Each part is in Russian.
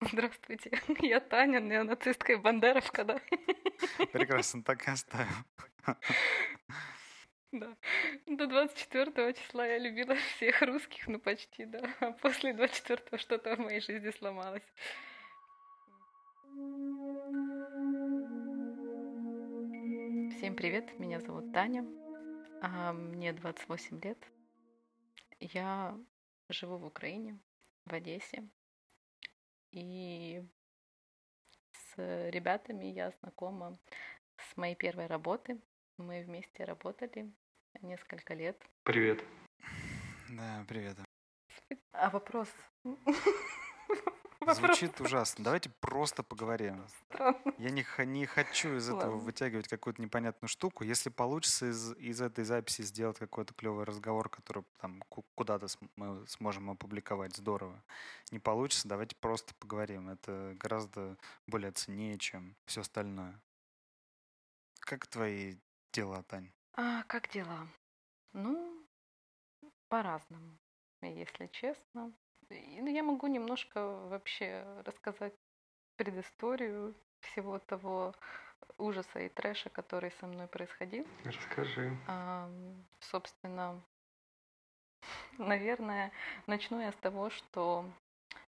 Здравствуйте, я Таня, неонацистка и бандеровка, да? Прекрасно, так и оставим. Да. До 24 числа я любила всех русских, ну почти, да. А после 24 что-то в моей жизни сломалось. Всем привет, меня зовут Таня, а мне 28 лет. Я живу в Украине, в Одессе. И с ребятами я знакома с моей первой работы. Мы вместе работали несколько лет. Привет. Да, привет. А вопрос? Звучит ужасно. Давайте просто поговорим. Странно. Я не, не хочу из этого Ладно. вытягивать какую-то непонятную штуку. Если получится из, из этой записи сделать какой-то клевый разговор, который там ку- куда-то мы сможем опубликовать, здорово. Не получится, давайте просто поговорим. Это гораздо более ценнее, чем все остальное. Как твои дела, Тань? А как дела? Ну, по-разному, если честно. Ну, Я могу немножко вообще рассказать предысторию всего того ужаса и трэша, который со мной происходил. Расскажи. Ам, Собственно, наверное, начну я с того, что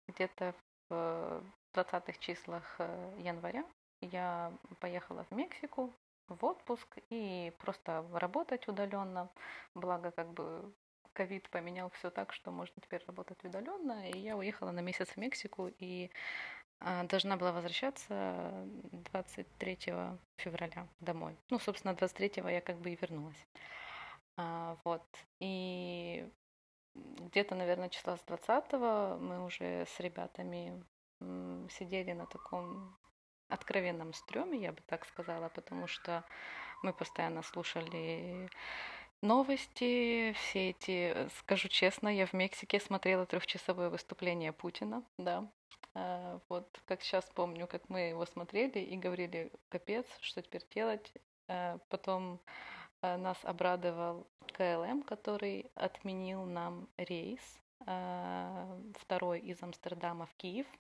где-то в 20-х числах э, января я поехала в Мексику в отпуск и просто работать удаленно. Благо, как бы ковид поменял все так, что можно теперь работать удаленно. И я уехала на месяц в Мексику и а, должна была возвращаться 23 февраля домой. Ну, собственно, 23 я как бы и вернулась. А, вот. И где-то, наверное, числа с 20 мы уже с ребятами сидели на таком откровенном стреме, я бы так сказала, потому что мы постоянно слушали новости, все эти, э, скажу честно, я в Мексике смотрела трехчасовое выступление Путина, да, Э, вот как сейчас помню, как мы его смотрели и говорили, капец, что теперь делать. Э, Потом э, нас обрадовал КЛМ, который отменил нам рейс второй из Амстердама в Киев, а,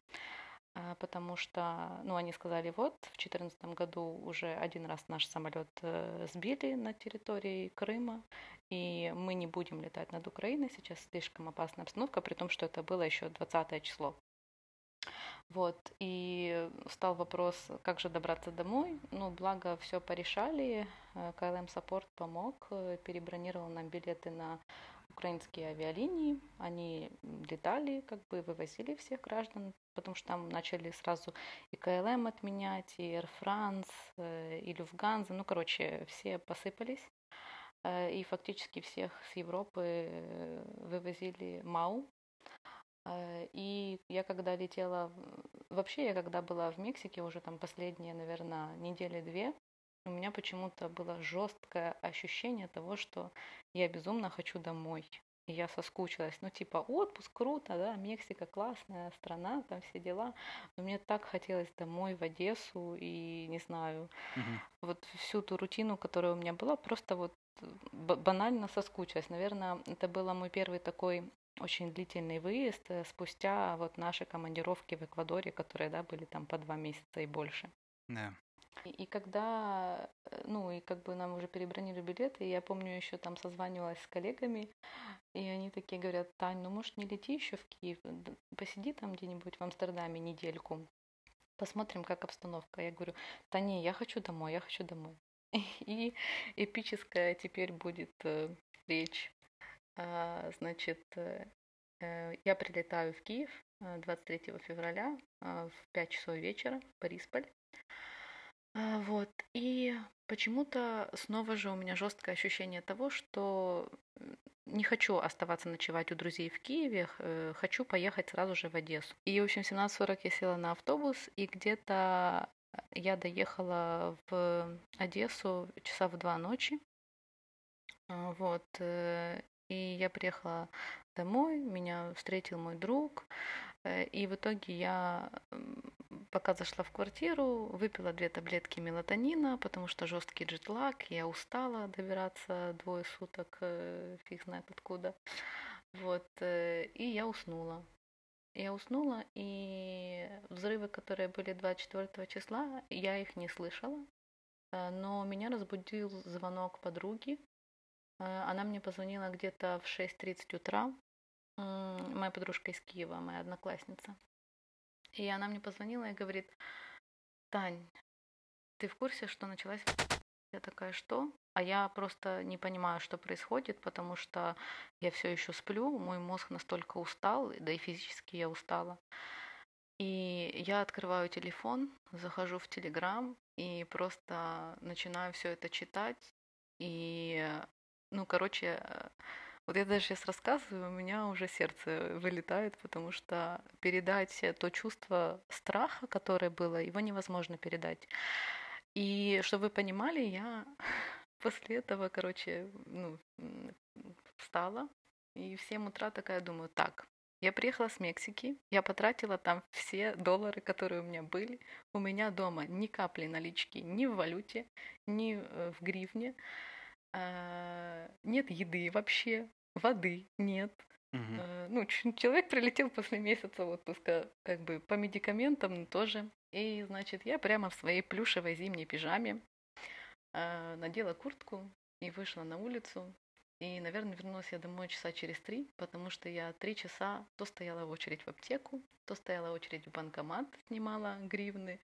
потому что, ну, они сказали, вот, в 2014 году уже один раз наш самолет э, сбили на территории Крыма, и мы не будем летать над Украиной, сейчас слишком опасная обстановка, при том, что это было еще 20 число. Вот, и стал вопрос, как же добраться домой. Ну, благо, все порешали. Э, KLM Support помог, э, перебронировал нам билеты на украинские авиалинии. Они летали, как бы вывозили всех граждан, потому что там начали сразу и KLM отменять, и Air France, э, и Lufthansa. Ну, короче, все посыпались. Э, И фактически всех с Европы э, вывозили МАУ, И я когда летела, вообще я когда была в Мексике уже там последние, наверное, недели две, у меня почему-то было жесткое ощущение того, что я безумно хочу домой. И я соскучилась. Ну, типа, отпуск, круто, да, Мексика классная страна, там все дела. Но мне так хотелось домой, в Одессу, и, не знаю, Мгм. вот всю ту рутину, которая у меня была, просто вот э, ба- банально соскучилась. Наверное, это был мой первый такой очень длительный выезд э, спустя вот наши командировки в Эквадоре, которые, да, были там по два месяца и больше. Да. И, когда, э, ну, и как бы нам уже перебронили билеты, я помню, еще там созванивалась с коллегами, и они такие говорят, Тань, ну, может, не лети еще в Киев, посиди там где-нибудь в Амстердаме недельку, посмотрим, как обстановка. Я говорю, да не, я хочу домой, я хочу домой. И эпическая теперь будет э, речь. А, Значит, э, я прилетаю в Киев э, 23 февраля в 5 часов вечера. А, Вот. И почему-то снова же у меня жесткое ощущение того, что не хочу оставаться ночевать у друзей в Киеве, э, хочу поехать сразу же в Одессу. И, в общем, в 17.40 я села на автобус, и где-то я доехала в Одессу часа в два ночи. А, Вот. э, И я приехала домой, меня встретил мой друг, э, и в итоге я, пока зашла в квартиру, выпила две таблетки мелатонина, потому что жесткий джетлаг, я устала добираться двое суток, э, фиг знает откуда. Вот, э, и я уснула. Я уснула, и взрывы, которые были 24 числа, я их не слышала, э, но меня разбудил звонок подруги. Э, она мне позвонила где-то в 6.30 утра. Моя подружка из Киева, моя одноклассница. И она мне позвонила и говорит, Тань, ты в курсе, что началась... Я такая, что? А я просто не понимаю, что происходит, потому что я все еще сплю, мой мозг настолько устал, да и физически я устала. И я открываю телефон, захожу в Телеграм и просто начинаю все это читать. И, ну, короче, вот я даже сейчас рассказываю, у меня уже сердце вылетает, потому что передать то чувство страха, которое было, его невозможно передать. И чтобы вы понимали, я после этого, короче, ну, встала и в 7 утра такая думаю, так, я приехала с Мексики, я потратила там все доллары, которые у меня были. У меня дома ни капли налички ни в валюте, ни э, в гривне. А, нет еды вообще, воды нет. Угу. Ну, человек прилетел после месяца отпуска, как бы по медикаментам тоже. И, значит, я прямо в своей плюшевой зимней пижаме а, надела куртку и вышла на улицу. И, наверное, вернулась я домой часа через три, потому что я три часа то стояла в очередь в аптеку, то стояла в очередь в банкомат, снимала гривны.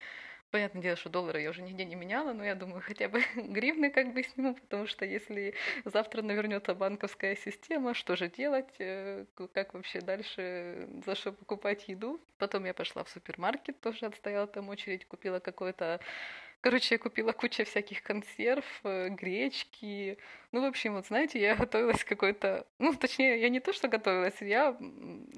Понятное дело, что доллары я уже нигде не меняла, но я думаю, хотя бы гривны как бы сниму, потому что если завтра навернется банковская система, что же делать, э, как вообще дальше, за что покупать еду. Потом я пошла в супермаркет, тоже отстояла там очередь, купила какое-то Короче, я купила кучу всяких консерв, э, гречки. Ну, в общем, вот знаете, я готовилась какой-то... Ну, точнее, я не то, что готовилась, я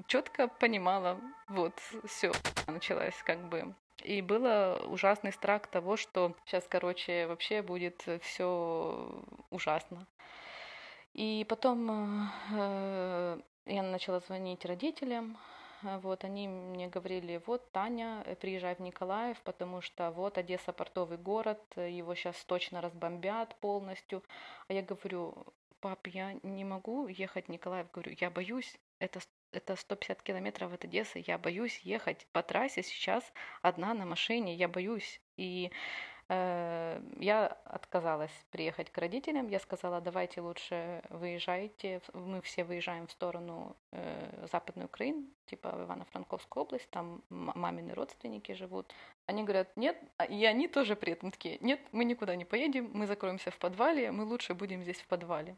четко понимала, вот, все, началась как бы. И было ужасный страх того, что сейчас, короче, вообще будет все ужасно. И потом э, я начала звонить родителям, Э, вот, они мне говорили, вот, Таня, э, приезжай в Николаев, потому что вот Одесса портовый город, э, его сейчас точно разбомбят полностью. А я говорю, пап, я не могу ехать в Николаев, говорю, я боюсь, это, это 150 километров от Одессы, я боюсь ехать по трассе сейчас одна на машине, я боюсь. И Э, я отказалась приехать к родителям. Я сказала, давайте лучше выезжайте. Мы все выезжаем в сторону э, Западной Украины, типа в Ивано-Франковскую область. Там мамины родственники живут. Они говорят, нет. А, и они тоже при этом такие, нет, мы никуда не поедем, мы закроемся в подвале, мы лучше будем здесь в подвале.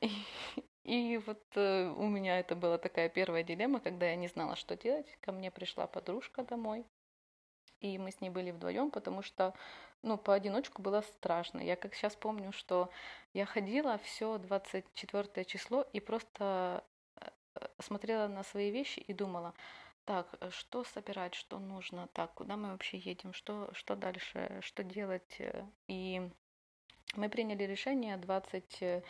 и вот э, у меня это была такая первая дилемма, когда я не знала, что делать. Ко мне пришла подружка домой и мы с ней были вдвоем, потому что, ну, по одиночку было страшно. Я как сейчас помню, что я ходила все 24 число и просто э, смотрела на свои вещи и думала, так, э, что собирать, что нужно, так, куда мы вообще едем, что, что дальше, что делать. И мы приняли решение 20 Э,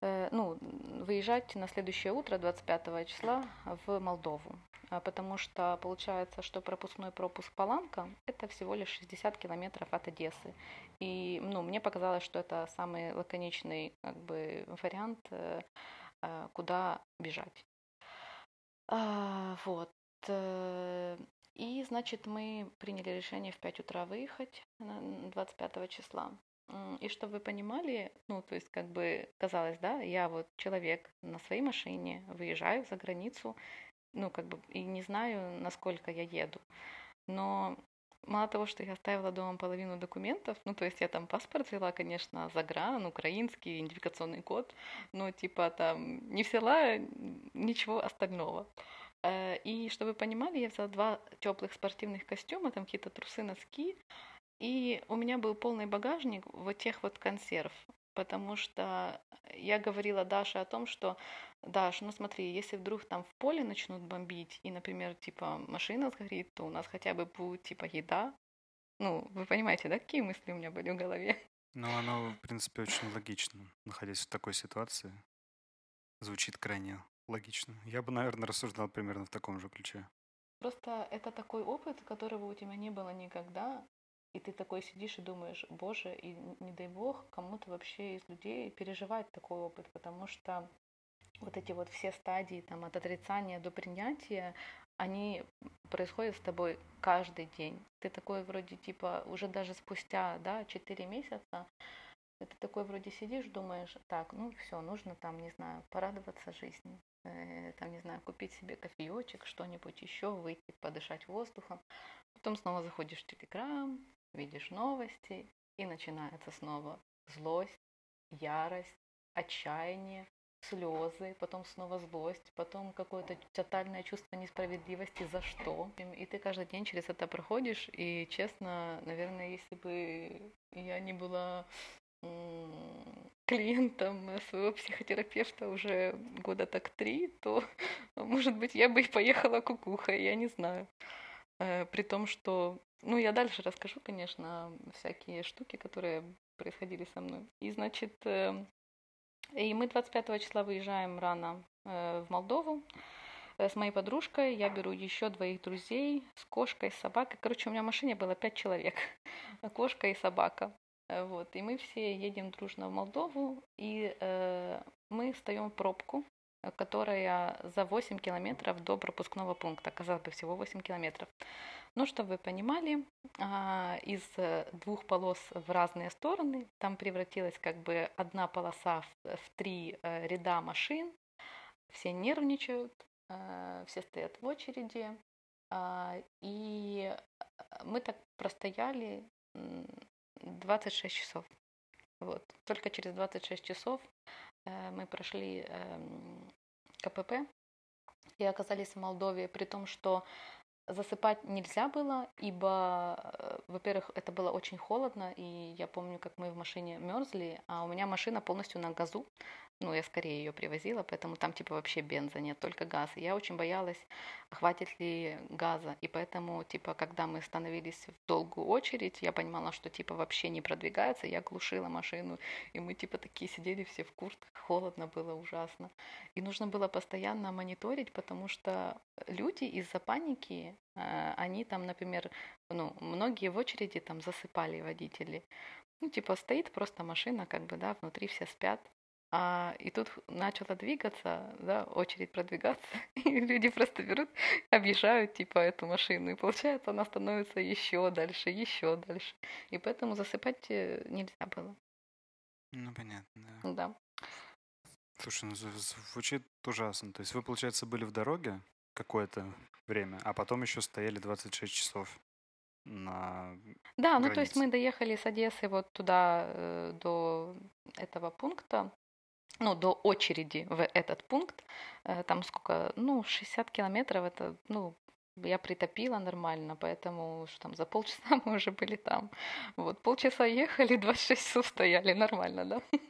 ну, выезжать на следующее утро, 25 числа, в Молдову. А, потому что получается, что пропускной пропуск Паланка – это всего лишь 60 километров от Одессы. И ну, мне показалось, что это самый лаконичный как бы, вариант, э, э, куда бежать. А, вот. И, значит, мы приняли решение в 5 утра выехать 25 числа. И чтобы вы понимали, ну, то есть, как бы казалось, да, я вот человек на своей машине, выезжаю за границу, ну, как бы, и не знаю, насколько я еду. Но мало того, что я оставила дома половину документов, ну, то есть я там паспорт взяла, конечно, загран, украинский, идентификационный код, но, типа, там не взяла ничего остального. Э, и чтобы вы понимали, я взяла два теплых спортивных костюма, там какие-то трусы, носки, и у меня был полный багажник вот тех вот консерв, потому что я говорила Даше о том, что Даш, ну смотри, если вдруг там в поле начнут бомбить, и, например, типа машина сгорит, то у нас хотя бы будет типа еда. Ну, вы понимаете, да, какие мысли у меня были в голове? Ну, оно, в принципе, очень логично, находясь в такой ситуации. Звучит крайне логично. Я бы, наверное, рассуждал примерно в таком же ключе. Просто это такой опыт, которого у тебя не было никогда, и ты такой сидишь и думаешь, боже, и не дай бог кому-то вообще из людей переживать такой опыт, потому что вот эти вот все стадии там от отрицания до принятия, они происходят с тобой каждый день. Ты такой вроде типа уже даже спустя, да, 4 месяца, ты такой вроде сидишь, думаешь, так, ну все, нужно там, не знаю, порадоваться жизни, э, там, не знаю, купить себе кофеечек, что-нибудь еще, выйти, подышать воздухом. Потом снова заходишь в Телеграм, видишь новости, и начинается снова злость, ярость, отчаяние, слезы, потом снова злость, потом какое-то тотальное чувство несправедливости, за что. И ты каждый день через это проходишь, и честно, наверное, если бы я не была клиентом своего психотерапевта уже года так три, то, может быть, я бы и поехала кукухой, я не знаю. Э, при том, что... Ну, я дальше расскажу, конечно, всякие штуки, которые происходили со мной. И, значит, э, и мы 25 числа выезжаем рано э, в Молдову с моей подружкой. Я беру еще двоих друзей с кошкой, с собакой. Короче, у меня в машине было пять человек. Кошка и собака. Вот. И мы все едем дружно в Молдову. И э, мы встаем в пробку, которая за 8 километров до пропускного пункта. Казалось бы, всего 8 километров. Ну, чтобы вы понимали, а, из э, двух полос в разные стороны там превратилась как бы одна полоса в, три э, ряда машин. Все нервничают, э, все стоят в очереди. А, и мы так простояли 26 часов. Вот. Только через 26 часов мы прошли эм, КПП и оказались в Молдове, при том, что Засыпать нельзя было, ибо, э, во-первых, это было очень холодно, и я помню, как мы в машине мерзли, а у меня машина полностью на газу, ну, я скорее ее привозила, поэтому там типа вообще бенза нет, только газ. И я очень боялась, хватит ли газа. И поэтому, типа, когда мы становились в долгую очередь, я понимала, что типа вообще не продвигается, я глушила машину, и мы типа такие сидели все в куртках, холодно было ужасно. И нужно было постоянно мониторить, потому что люди из-за паники, э, они там, например, ну, многие в очереди там засыпали водители. Ну, типа, стоит просто машина, как бы, да, внутри все спят, а, и тут начала двигаться, да, очередь продвигаться, и люди просто берут, объезжают типа эту машину, и получается она становится еще дальше, еще дальше. И поэтому засыпать э, нельзя было. Ну, понятно, да. Да. Слушай, ну звучит ужасно. То есть вы, получается, были в дороге какое-то время, а потом еще стояли 26 часов на Да, ну то есть мы доехали с Одессы вот туда э, до этого пункта, ну, до очереди в этот пункт, э, там сколько, ну, 60 километров, это, ну, я притопила нормально, поэтому что там за полчаса мы уже были там. Вот, полчаса ехали, 26 часов стояли, нормально, да?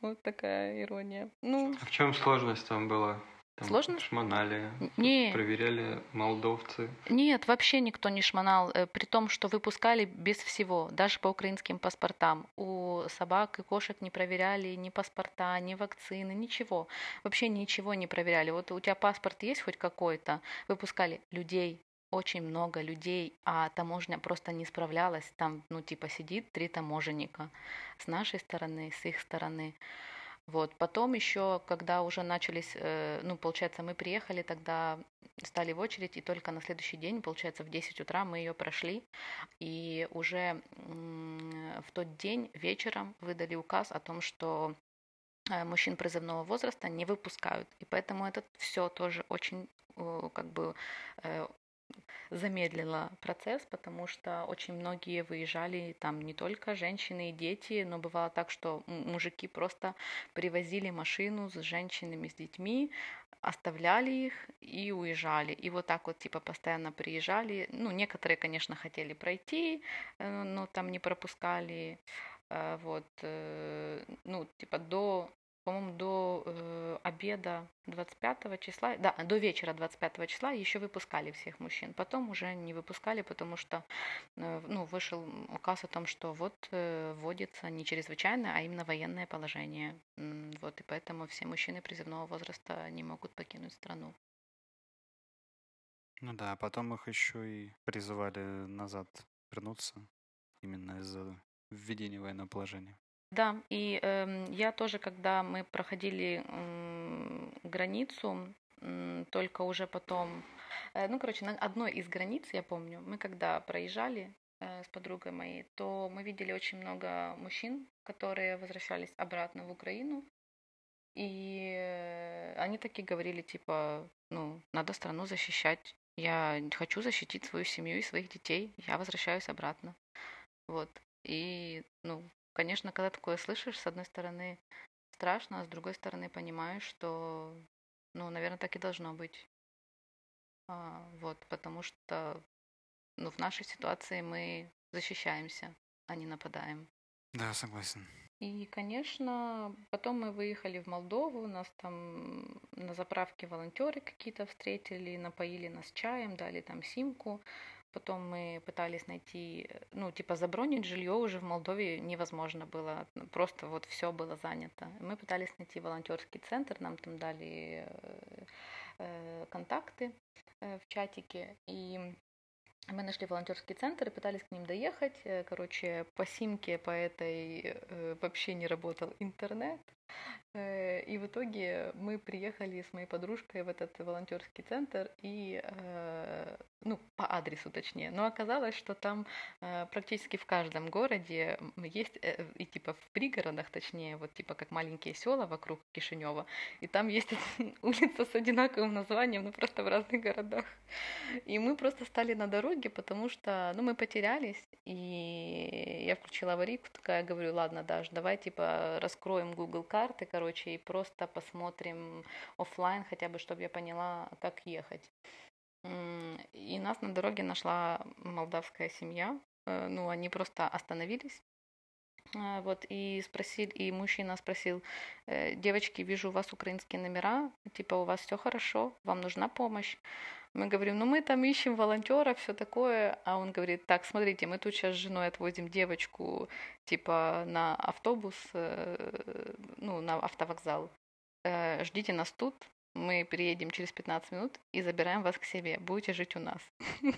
Вот такая ирония. Ну, а в чем сложность там была? Там Сложно? Шмонали, не. проверяли молдовцы. Нет, вообще никто не шмонал, э, при том, что выпускали без всего, даже по украинским паспортам. У собак и кошек не проверяли ни паспорта, ни вакцины, ничего. Вообще ничего не проверяли. Вот у тебя паспорт есть хоть какой-то, выпускали людей, очень много людей, а таможня просто не справлялась. Там, ну, типа, сидит три таможенника с нашей стороны, с их стороны. Вот. Потом еще, когда уже начались, э, ну, получается, мы приехали, тогда стали в очередь, и только на следующий день, получается, в 10 утра мы ее прошли, и уже в тот день вечером выдали указ о том, что э, мужчин призывного возраста не выпускают. И поэтому это все тоже очень как бы э, замедлила процесс, потому что очень многие выезжали, там не только женщины и дети, но бывало так, что мужики просто привозили машину с женщинами, с детьми, оставляли их и уезжали. И вот так вот типа постоянно приезжали. Ну, некоторые, конечно, хотели пройти, э, но там не пропускали. Э, вот, э, ну, типа до по-моему, до э, обеда 25 числа, да, до вечера 25 числа еще выпускали всех мужчин. Потом уже не выпускали, потому что э, ну, вышел указ о том, что вот э, вводится не чрезвычайное, а именно военное положение. Вот, и поэтому все мужчины призывного возраста не могут покинуть страну. Ну да, а потом их еще и призывали назад вернуться именно из-за введения военного положения. Да, и э, я тоже, когда мы проходили э, границу, э, только уже потом Э, Ну, короче, на одной из границ, я помню, мы когда проезжали э, с подругой моей, то мы видели очень много мужчин, которые возвращались обратно в Украину, и э, они такие говорили, типа, ну, надо страну защищать, я хочу защитить свою семью и своих детей, я возвращаюсь обратно. Вот. И, ну, конечно, когда такое слышишь, с одной стороны страшно, а с другой стороны понимаешь, что, ну, наверное, так и должно быть. А, вот, потому что, ну, в нашей ситуации мы защищаемся, а не нападаем. Да, согласен. И, конечно, потом мы выехали в Молдову, нас там на заправке волонтеры какие-то встретили, напоили нас чаем, дали там симку. Потом мы пытались найти, ну, типа забронить жилье уже в Молдове невозможно было, просто вот все было занято. Мы пытались найти волонтерский центр, нам там дали э, э, контакты э, в чатике, и мы нашли волонтерский центр и пытались к ним доехать. Короче, по симке по этой вообще не работал интернет. Э, И в итоге мы приехали с моей подружкой в этот волонтерский центр и, э, ну, по адресу точнее. Но оказалось, что там э, практически в каждом городе есть, и типа в пригородах, точнее, вот типа как маленькие села вокруг Кишинева, и там есть улица с одинаковым названием, но просто в разных городах. И мы просто стали на дороге, потому что, ну, мы потерялись, и я включила аварийку, такая говорю, ладно, Даш, давай, типа, раскроем Google карты, короче, и просто посмотрим оффлайн, хотя бы, чтобы я поняла, как ехать. И нас на дороге нашла молдавская семья, Э, ну, они просто остановились, вот, и спросили, и мужчина спросил, «Э, девочки, вижу у вас украинские номера, типа, у вас все хорошо, вам нужна помощь? Мы говорим, ну мы там ищем волонтеров, все такое. А он говорит, так, смотрите, мы тут сейчас с женой отвозим девочку, типа, на автобус, э, ну, на автовокзал. Э, Ждите нас тут, мы приедем через 15 минут и забираем вас к себе. Будете жить у нас.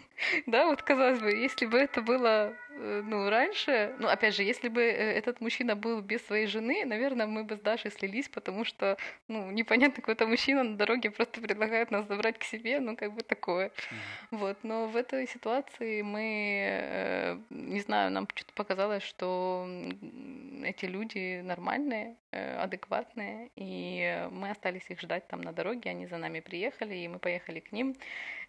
Да, вот казалось бы, если бы это было, э, ну, раньше, ну, опять же, если бы э, этот мужчина был без своей жены, наверное, мы бы с Дашей слились, потому что, ну, непонятно, какой-то мужчина на дороге просто предлагает нас забрать к себе, ну, как бы такое. Вот, но в этой ситуации мы, э, не знаю, нам что-то показалось, что эти люди нормальные, адекватные, и мы остались их ждать там на дороге, они за нами приехали, и мы поехали к ним.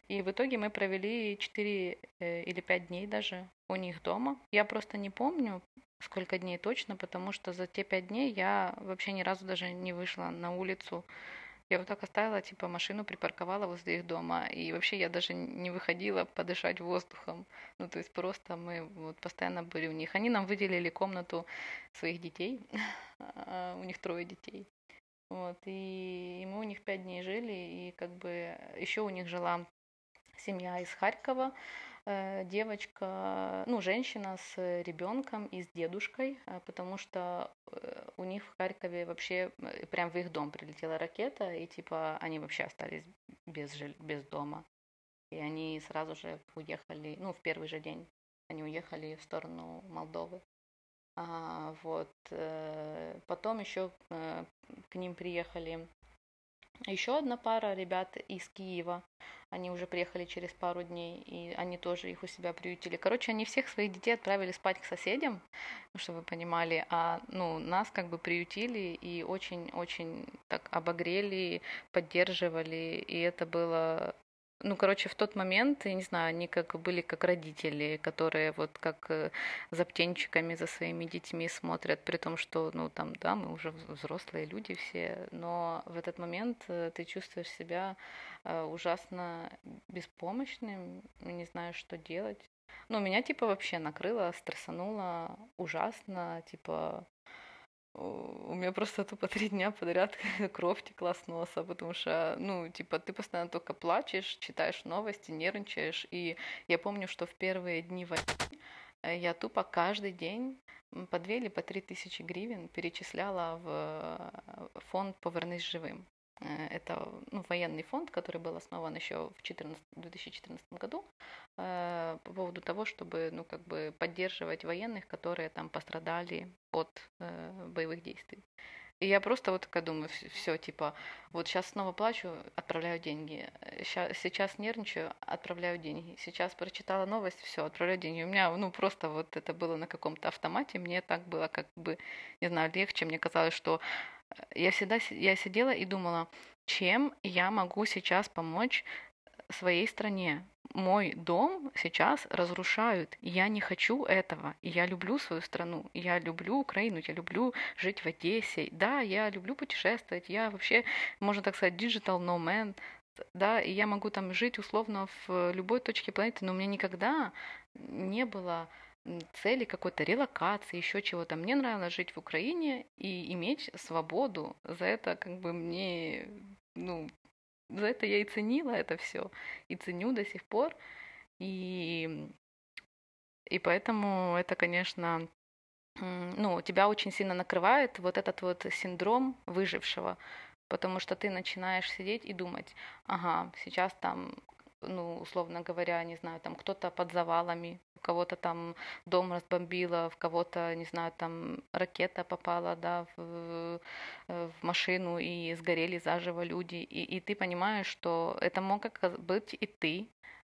И в итоге мы провели 4 или 5 дней даже у них дома. Я просто не помню, сколько дней точно, потому что за те 5 дней я вообще ни разу даже не вышла на улицу. Я вот так оставила, типа, машину припарковала возле их дома. И вообще я даже не выходила подышать воздухом. Ну, то есть просто мы вот постоянно были у них. Они нам выделили комнату своих детей. а У них трое детей. Вот, и, и мы у них пять дней жили, и как бы еще у них жила семья из Харькова, э, девочка, ну, женщина с ребенком и с дедушкой, э, потому что э, у них в Харькове вообще прям в их дом прилетела ракета, и типа они вообще остались без, жиль- без дома. И они сразу же уехали, ну, в первый же день они уехали в сторону Молдовы. А, вот. э, Потом еще э, к ним приехали еще одна пара ребят из Киева. Они уже приехали через пару дней, и они тоже их у себя приютили. Короче, они всех своих детей отправили спать к соседям, ну, чтобы вы понимали, а ну, нас как бы приютили и очень-очень так обогрели, поддерживали, и это было ну, короче, в тот момент, я не знаю, они как были как родители, которые вот как э, за птенчиками за своими детьми смотрят, при том, что, ну, там, да, мы уже вз- взрослые люди все, но в этот момент э, ты чувствуешь себя э, ужасно беспомощным, не знаешь, что делать. Ну, меня, типа, вообще накрыло, стрессануло ужасно, типа, у меня просто тупо три дня подряд кровь текла с носа, потому что, ну, типа, ты постоянно только плачешь, читаешь новости, нервничаешь. И я помню, что в первые дни войны э, я тупо каждый день по две или по три тысячи гривен перечисляла в э, фонд «Повернись живым». Э, Это ну, военный фонд, который был основан еще в 14 2014 году э, по поводу того, чтобы ну, как бы поддерживать военных, которые там пострадали от э, боевых действий. И я просто вот такая думаю, все, типа, вот сейчас снова плачу, отправляю деньги. Ща, сейчас нервничаю, отправляю деньги. Сейчас прочитала новость, все, отправляю деньги. У меня, ну, просто вот это было на каком-то автомате. Мне так было как бы, не знаю, легче. Мне казалось, что я всегда я сидела и думала, чем я могу сейчас помочь своей стране. Мой дом сейчас разрушают. Я не хочу этого. Я люблю свою страну. Я люблю Украину. Я люблю жить в Одессе. Да, я люблю путешествовать. Я вообще, можно так сказать, digital nomad. Да, и я могу там жить условно в любой точке планеты, но у меня никогда не было цели какой-то релокации, еще чего-то. Мне нравилось жить в Украине и иметь свободу. За это как бы мне, ну, за это я и ценила это все, и ценю до сих пор. И, и поэтому это, конечно, ну, тебя очень сильно накрывает вот этот вот синдром выжившего, потому что ты начинаешь сидеть и думать, ага, сейчас там ну, условно говоря, не знаю, там кто-то под завалами, у кого-то там дом разбомбило, в кого-то, не знаю, там ракета попала, да, в, в машину и сгорели заживо люди. И, и ты понимаешь, что это мог быть и ты,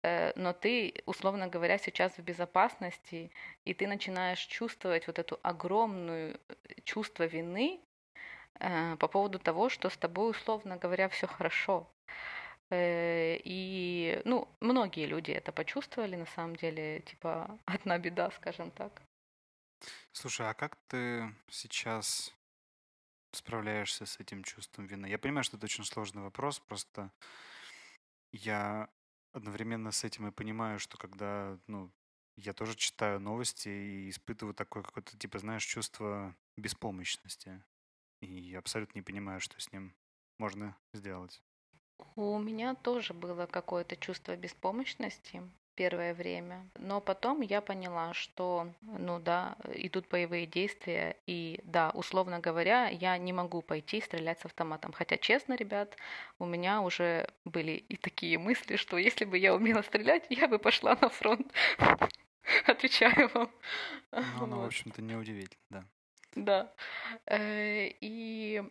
э, но ты, условно говоря, сейчас в безопасности, и ты начинаешь чувствовать вот эту огромную э, чувство вины э, по поводу того, что с тобой, условно говоря, все хорошо. Э, и, ну, многие люди это почувствовали, на самом деле, типа, одна беда, скажем так. Слушай, а как ты сейчас справляешься с этим чувством вины? Я понимаю, что это очень сложный вопрос, просто я одновременно с этим и понимаю, что когда, ну, я тоже читаю новости и испытываю такое какое-то, типа, знаешь, чувство беспомощности. И абсолютно не понимаю, что с ним можно сделать. У меня тоже было какое-то чувство беспомощности первое время, но потом я поняла, что, ну да, идут боевые действия, и да, условно говоря, я не могу пойти стрелять с автоматом. Хотя, честно, ребят, у меня уже были и такие мысли, что если бы я умела стрелять, я бы пошла на фронт. Отвечаю вам. Ну, ну, в общем-то, неудивительно, да. Да. Э, и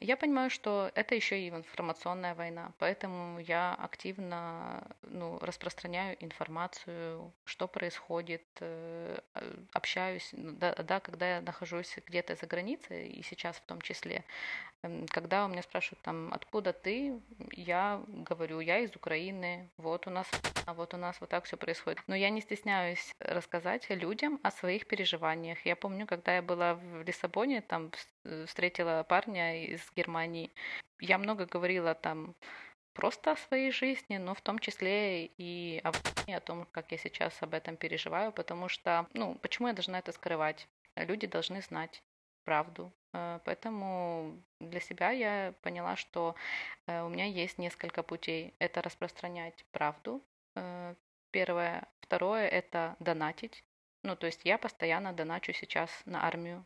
я понимаю, что это еще и информационная война, поэтому я активно ну, распространяю информацию, что происходит, э, общаюсь, ну, да, да, когда я нахожусь где-то за границей, и сейчас в том числе, Эм, когда у меня спрашивают там, откуда ты, я говорю, я из Украины, вот у нас, а вот у нас вот так все происходит. Но я не стесняюсь рассказать людям о своих переживаниях. Я помню, когда я была в Лиссабоне, там э, встретила парня из Германии, я много говорила там просто о своей жизни, но в том числе и о, о том, как я сейчас об этом переживаю, потому что, ну, почему я должна это скрывать? Люди должны знать правду. Э, поэтому для себя я поняла, что э, у меня есть несколько путей. Это распространять правду. Первое. Второе – это донатить. Ну, то есть я постоянно доначу сейчас на армию,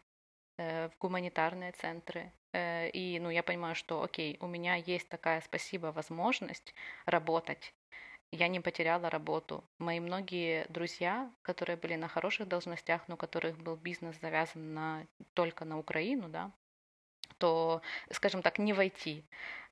в гуманитарные центры. И, ну, я понимаю, что, окей, у меня есть такая, спасибо, возможность работать я не потеряла работу. Мои многие друзья, которые были на хороших должностях, но у которых был бизнес завязан на, только на Украину, да, то, скажем так, не войти,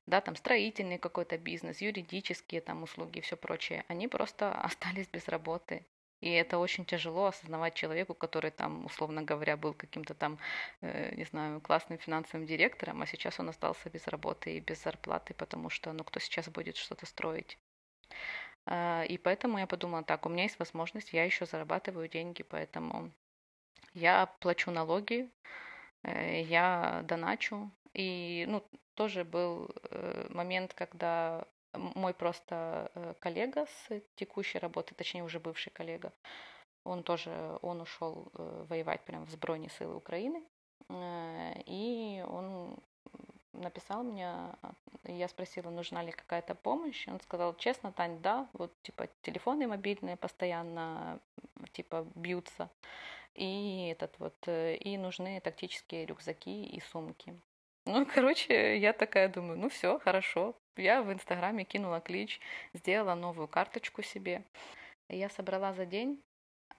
да, там строительный какой-то бизнес, юридические там услуги и все прочее, они просто остались без работы. И это очень тяжело осознавать человеку, который там, условно говоря, был каким-то там, э, не знаю, классным финансовым директором, а сейчас он остался без работы и без зарплаты, потому что, ну, кто сейчас будет что-то строить? А, и поэтому я подумала, так, у меня есть возможность, я еще зарабатываю деньги, поэтому я плачу налоги, э, я доначу. И ну, тоже был э, момент, когда мой просто э, коллега с текущей работы, точнее уже бывший коллега, он тоже, он ушел воевать прямо в сбройные силы Украины, и он написал мне, я спросила, нужна ли какая-то помощь. Он сказал, честно, Тань, да, вот типа телефоны мобильные постоянно типа бьются. И этот вот, э, и нужны тактические рюкзаки и сумки. Ну, короче, я такая думаю, ну все, хорошо. Я в Инстаграме кинула клич, сделала новую карточку себе. Я собрала за день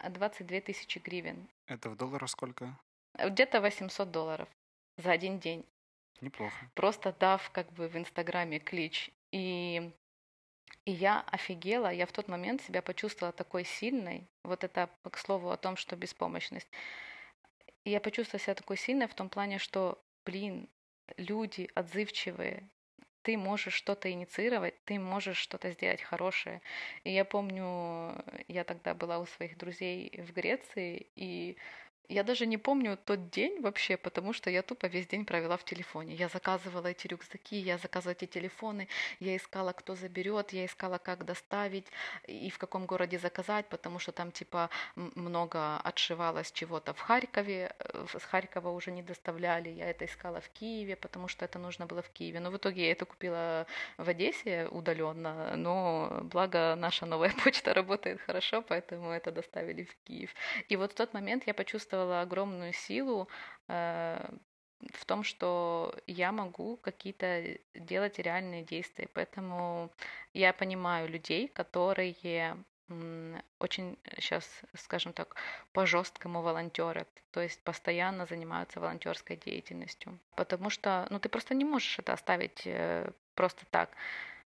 22 тысячи гривен. Это в долларах сколько? Где-то 800 долларов. за один день. Неплохо. Просто дав как бы в Инстаграме клич. И, и я офигела, я в тот момент себя почувствовала такой сильной. Вот это к слову о том, что беспомощность. И я почувствовала себя такой сильной в том плане, что, блин, люди отзывчивые, ты можешь что-то инициировать, ты можешь что-то сделать хорошее. И я помню, я тогда была у своих друзей в Греции, и я даже не помню тот день вообще, потому что я тупо весь день провела в телефоне. Я заказывала эти рюкзаки, я заказывала эти телефоны, я искала, кто заберет, я искала, как доставить и в каком городе заказать, потому что там типа много отшивалось чего-то в Харькове, э, с Харькова уже не доставляли, я это искала в Киеве, потому что это нужно было в Киеве. Но в итоге я это купила в Одессе удаленно, но благо наша новая почта работает хорошо, поэтому это доставили в Киев. И вот в тот момент я почувствовала почувствовала огромную силу э, в том, что я могу какие-то делать реальные действия. Поэтому я понимаю людей, которые очень сейчас, скажем так, по-жесткому волонтерят, то есть постоянно занимаются волонтерской деятельностью. Потому что, ну, ты просто не можешь это оставить э, просто так.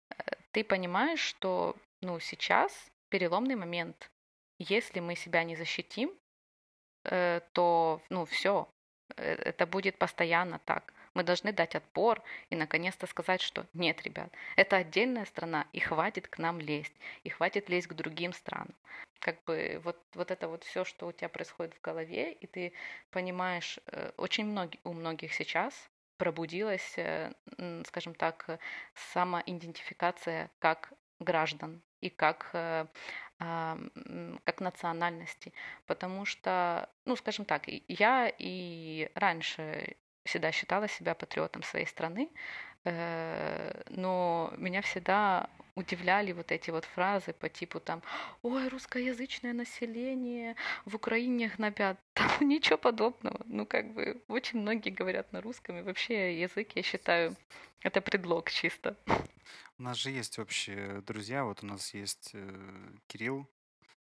Э, ты понимаешь, что, ну, сейчас переломный момент. Если мы себя не защитим, то, ну, все, э, это будет постоянно так. Мы должны дать отпор и наконец-то сказать, что нет, ребят, это отдельная страна, и хватит к нам лезть, и хватит лезть к другим странам. Как бы вот, вот это вот все, что у тебя происходит в голове, и ты понимаешь, э, очень многие, у многих сейчас пробудилась, скажем так, самоидентификация как граждан и как как национальности, потому что, ну, скажем так, я и раньше всегда считала себя патриотом своей страны, э, но меня всегда удивляли вот эти вот фразы по типу там «Ой, русскоязычное население в Украине гнобят». Там ничего подобного. Ну, как бы, очень многие говорят на русском, и вообще язык, я считаю, это предлог чисто. У нас же есть общие друзья. Вот у нас есть э, Кирилл,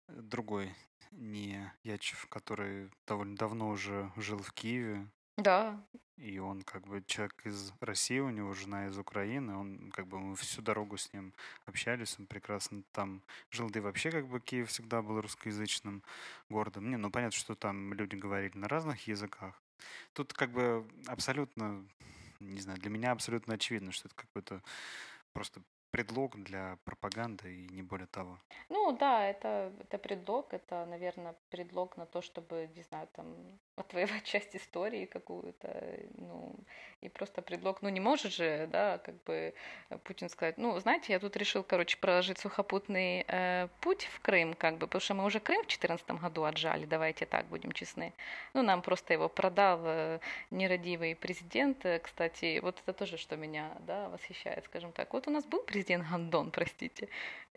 э, другой, не Ячев, который довольно давно уже жил в Киеве. Да. И он как бы человек из России, у него жена из Украины. Он как бы мы всю дорогу с ним общались, он прекрасно там жил. Да и вообще как бы Киев всегда был русскоязычным городом. Не, ну понятно, что там люди говорили на разных языках. Тут как бы абсолютно, не знаю, для меня абсолютно очевидно, что это какой-то просто предлог для пропаганды и не более того. Ну да, это, это предлог, это, наверное, предлог на то, чтобы, не знаю, там, отвоевать часть истории какую-то, ну, и просто предлог, ну не может же, да, как бы Путин сказать, ну, знаете, я тут решил, короче, проложить сухопутный э, путь в Крым, как бы, потому что мы уже Крым в 2014 году отжали, давайте так будем честны. Ну, нам просто его продал э, нерадивый президент, э, кстати, вот это тоже, что меня, да, восхищает, скажем так. Вот у нас был президент президент Гандон, простите,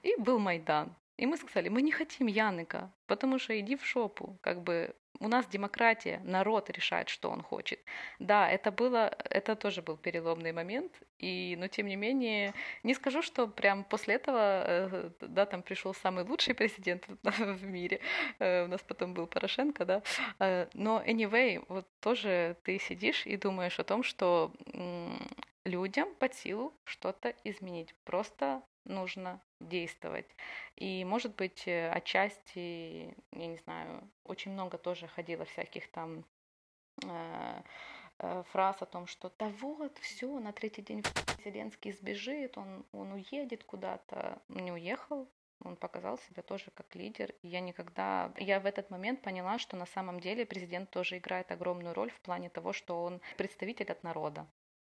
и был Майдан. И мы сказали, мы не хотим Яныка, потому что иди в шопу, как бы у нас демократия, народ решает, что он хочет. Да, это было, это тоже был переломный момент, и, но тем не менее, не скажу, что прям после этого, э, да, там пришел самый лучший президент в мире, э, у нас потом был Порошенко, да, э, но anyway, вот тоже ты сидишь и думаешь о том, что людям под силу что-то изменить. Просто нужно действовать. И, может быть, э, отчасти, я не знаю, очень много тоже ходило всяких там э, э, фраз о том, что да вот, все, на третий день Зеленский сбежит, он, он уедет куда-то. Не уехал, он показал себя тоже как лидер. И я никогда... Я в этот момент поняла, что на самом деле президент тоже играет огромную роль в плане того, что он представитель от народа.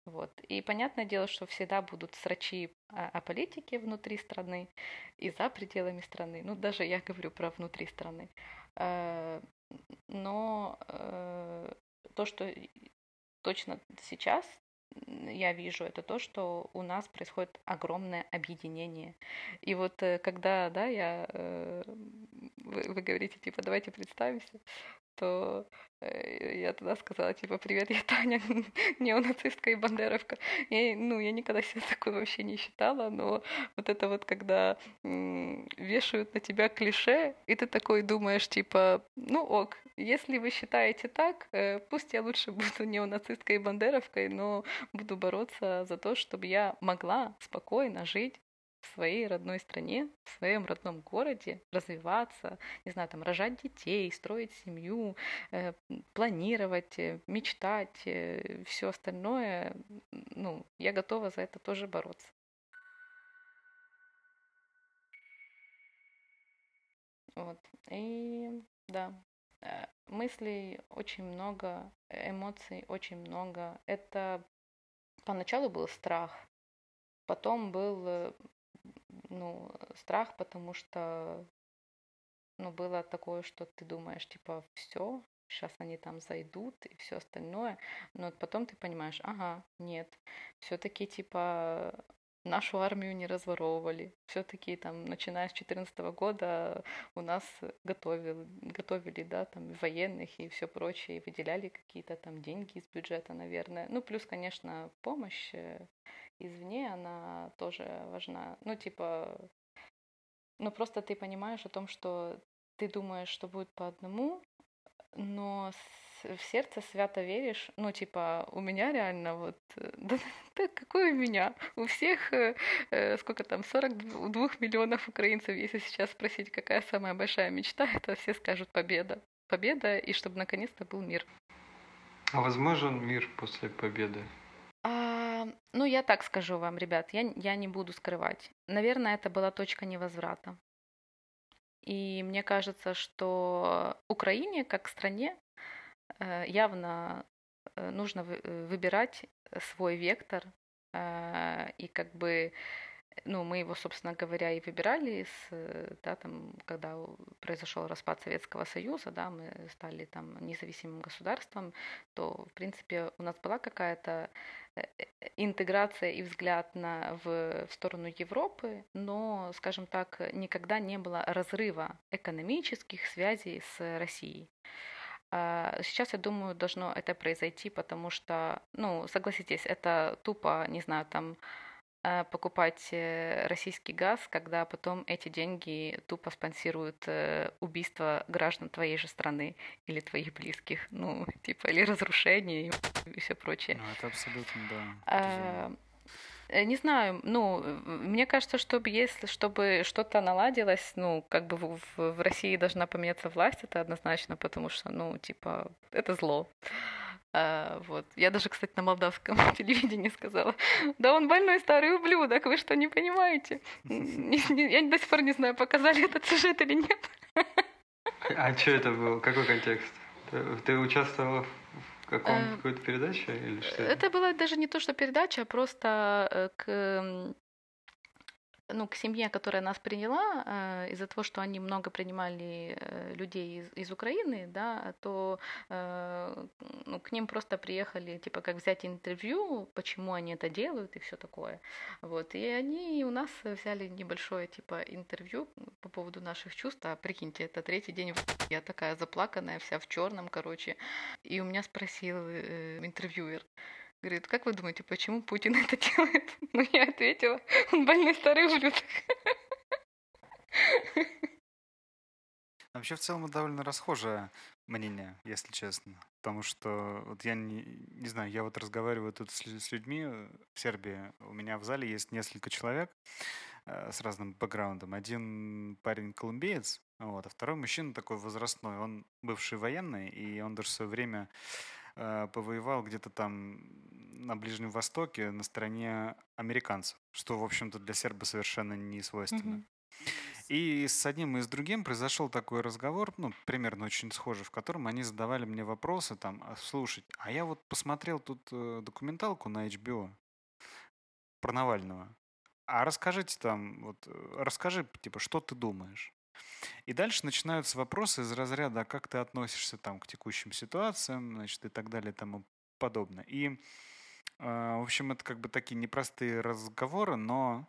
Вот. И понятное дело, что всегда будут срачи о, о политике внутри страны и за пределами страны. Ну, даже я говорю про внутри страны. Э, но э, то, что точно сейчас я вижу, это то, что у нас происходит огромное объединение. И вот э, когда, да, я, вы, вы говорите, типа, давайте представимся, что э, я тогда сказала, типа, привет, я Таня, неонацистка и бандеровка. Я, ну, я никогда себя такой вообще не считала, но вот это вот, когда вешают на тебя клише, и ты такой думаешь, типа, ну ок, если вы считаете так, э, пусть я лучше буду неонацисткой и бандеровкой, но буду бороться за то, чтобы я могла спокойно жить в своей родной стране, в своем родном городе, развиваться, не знаю, там, рожать детей, строить семью, э, планировать, э, мечтать, э, все остальное, ну, я готова за это тоже бороться. Вот. И да, э, мыслей очень много, эмоций очень много. Это поначалу был страх, потом был э, ну, страх, потому что ну, было такое, что ты думаешь, типа, все, сейчас они там зайдут и все остальное, но потом ты понимаешь, ага, нет, все-таки типа нашу армию не разворовывали. Все-таки там, начиная с 2014 года, у нас готовили, готовили, да, там, военных и все прочее, и выделяли какие-то там деньги из бюджета, наверное. Ну, плюс, конечно, помощь э, извне, она тоже важна. Ну, типа, ну, просто ты понимаешь о том, что ты думаешь, что будет по одному, но в сердце свято веришь, ну, типа, у меня реально вот, э, да, да какой у меня? У всех, э, э сколько там, 42 миллионов украинцев, если сейчас спросить, какая самая большая мечта, это все скажут победа. Победа, и чтобы наконец-то был мир. А возможен мир после победы? Ну, я так скажу вам, ребят, я, я не буду скрывать. Наверное, это была точка невозврата. И мне кажется, что Украине, как стране, Э, явно э, нужно э, выбирать свой вектор, и как бы ну, мы его, собственно говоря, и выбирали, с, да, там, когда произошел распад Советского Союза, да, мы стали там независимым государством, то, в принципе, у нас была какая-то интеграция и взгляд на, в, в сторону Европы, но, скажем так, никогда не было разрыва экономических связей с Россией. А, сейчас, я думаю, должно это произойти, потому что, ну, согласитесь, это тупо, не знаю, там покупать э, российский газ, когда потом эти деньги тупо спонсируют э, убийство граждан твоей же страны или твоих близких, ну, типа, или разрушение и все прочее. Ну, это абсолютно, да. А, Э, не знаю, ну, мне кажется, чтобы если чтобы что-то наладилось, ну, как бы в, в России должна поменяться власть, это однозначно, потому что, ну, типа, это зло. А, вот. Я даже, кстати, на молдавском телевидении сказала, да он больной старый ублюдок, вы что, не понимаете? Я до сих пор не знаю, показали этот сюжет или нет. А что это был? Какой контекст? Ты участвовала каком, э, какой-то передаче или что? Это была даже не то, что передача, а просто э, к ну, к семье, которая нас приняла, э, из-за того, что они много принимали э, людей из, из Украины, да, то э, ну, к ним просто приехали, типа, как взять интервью, почему они это делают и все такое. Вот. И они у нас взяли небольшое, типа, интервью по поводу наших чувств. А прикиньте, это третий день, я такая заплаканная, вся в черном, короче. И у меня спросил интервьюер, Говорит, как вы думаете, почему Путин это делает? Ну, я ответила, он больной старый ублюдок. Вообще, в целом, довольно расхожее мнение, если честно. Потому что, вот я не, не знаю, я вот разговариваю тут с, с людьми в Сербии. У меня в зале есть несколько человек э, с разным бэкграундом. Один парень колумбиец, вот, а второй мужчина такой возрастной. Он бывший военный, и он даже в свое время э, повоевал где-то там на Ближнем Востоке на стороне американцев, что, в общем-то, для серба совершенно не свойственно. Mm-hmm. И с одним и с другим произошел такой разговор, ну, примерно очень схожий, в котором они задавали мне вопросы, там, «А, слушать, а я вот посмотрел тут э, документалку на HBO про Навального. А расскажите там, вот, э, расскажи, типа, что ты думаешь? И дальше начинаются вопросы из разряда, а как ты относишься там к текущим ситуациям, значит, и так далее и тому подобное. И, э, в общем, это как бы такие непростые разговоры, но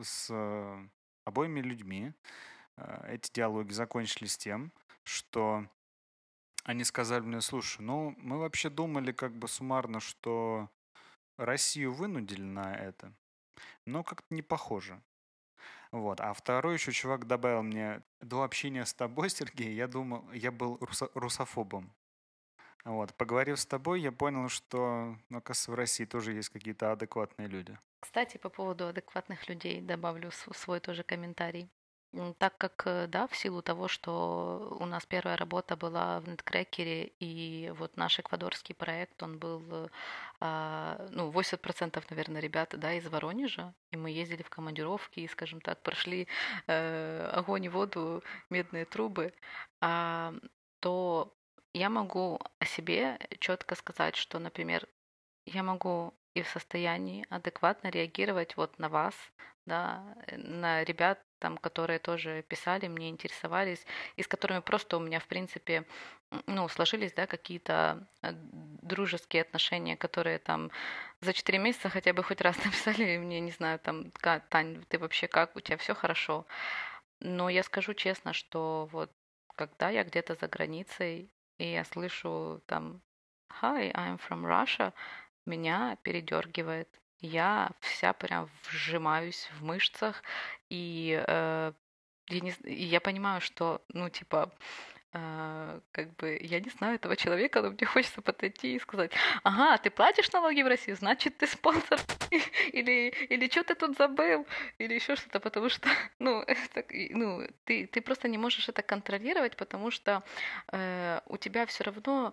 с э, обоими людьми э, эти диалоги закончились тем, что они сказали мне, слушай, ну, мы вообще думали как бы суммарно, что Россию вынудили на это, но как-то не похоже. Вот. А второй еще чувак добавил мне, до общения с тобой, Сергей, я думал, я был русо- русофобом. Вот. Поговорив с тобой, я понял, что, ну, оказывается, в России тоже есть какие-то адекватные люди. Кстати, по поводу адекватных людей добавлю свой тоже комментарий. Так как, э, да, в силу того, что у нас первая работа была в Неткрекере, и вот наш эквадорский проект, он был, э, а, ну, 80%, наверное, ребята, да, из Воронежа, и мы ездили в командировки, и, скажем так, прошли э, огонь и воду, медные трубы, а, то я могу о себе четко сказать, что, например, я могу и в состоянии адекватно реагировать вот на вас, да, на ребят, там, которые тоже писали, мне интересовались, и с которыми просто у меня, в принципе, ну, сложились, да, какие-то э, дружеские отношения, которые там за четыре месяца хотя бы хоть раз написали мне, не знаю, там, Тань, ты вообще как, у тебя все хорошо. Но я скажу честно, что вот когда я где-то за границей, и я слышу там «Hi, I'm from Russia», меня передергивает. Я вся прям вжимаюсь в мышцах, и э, я, не, и я понимаю, что, ну, типа, а, как бы я не знаю этого человека, но мне хочется подойти и сказать, ага, ты платишь налоги в Россию, значит ты спонсор, или, или что ты тут забыл, или еще что-то, потому что, ну, это, ну ты, ты просто не можешь это контролировать, потому что э, у тебя все равно,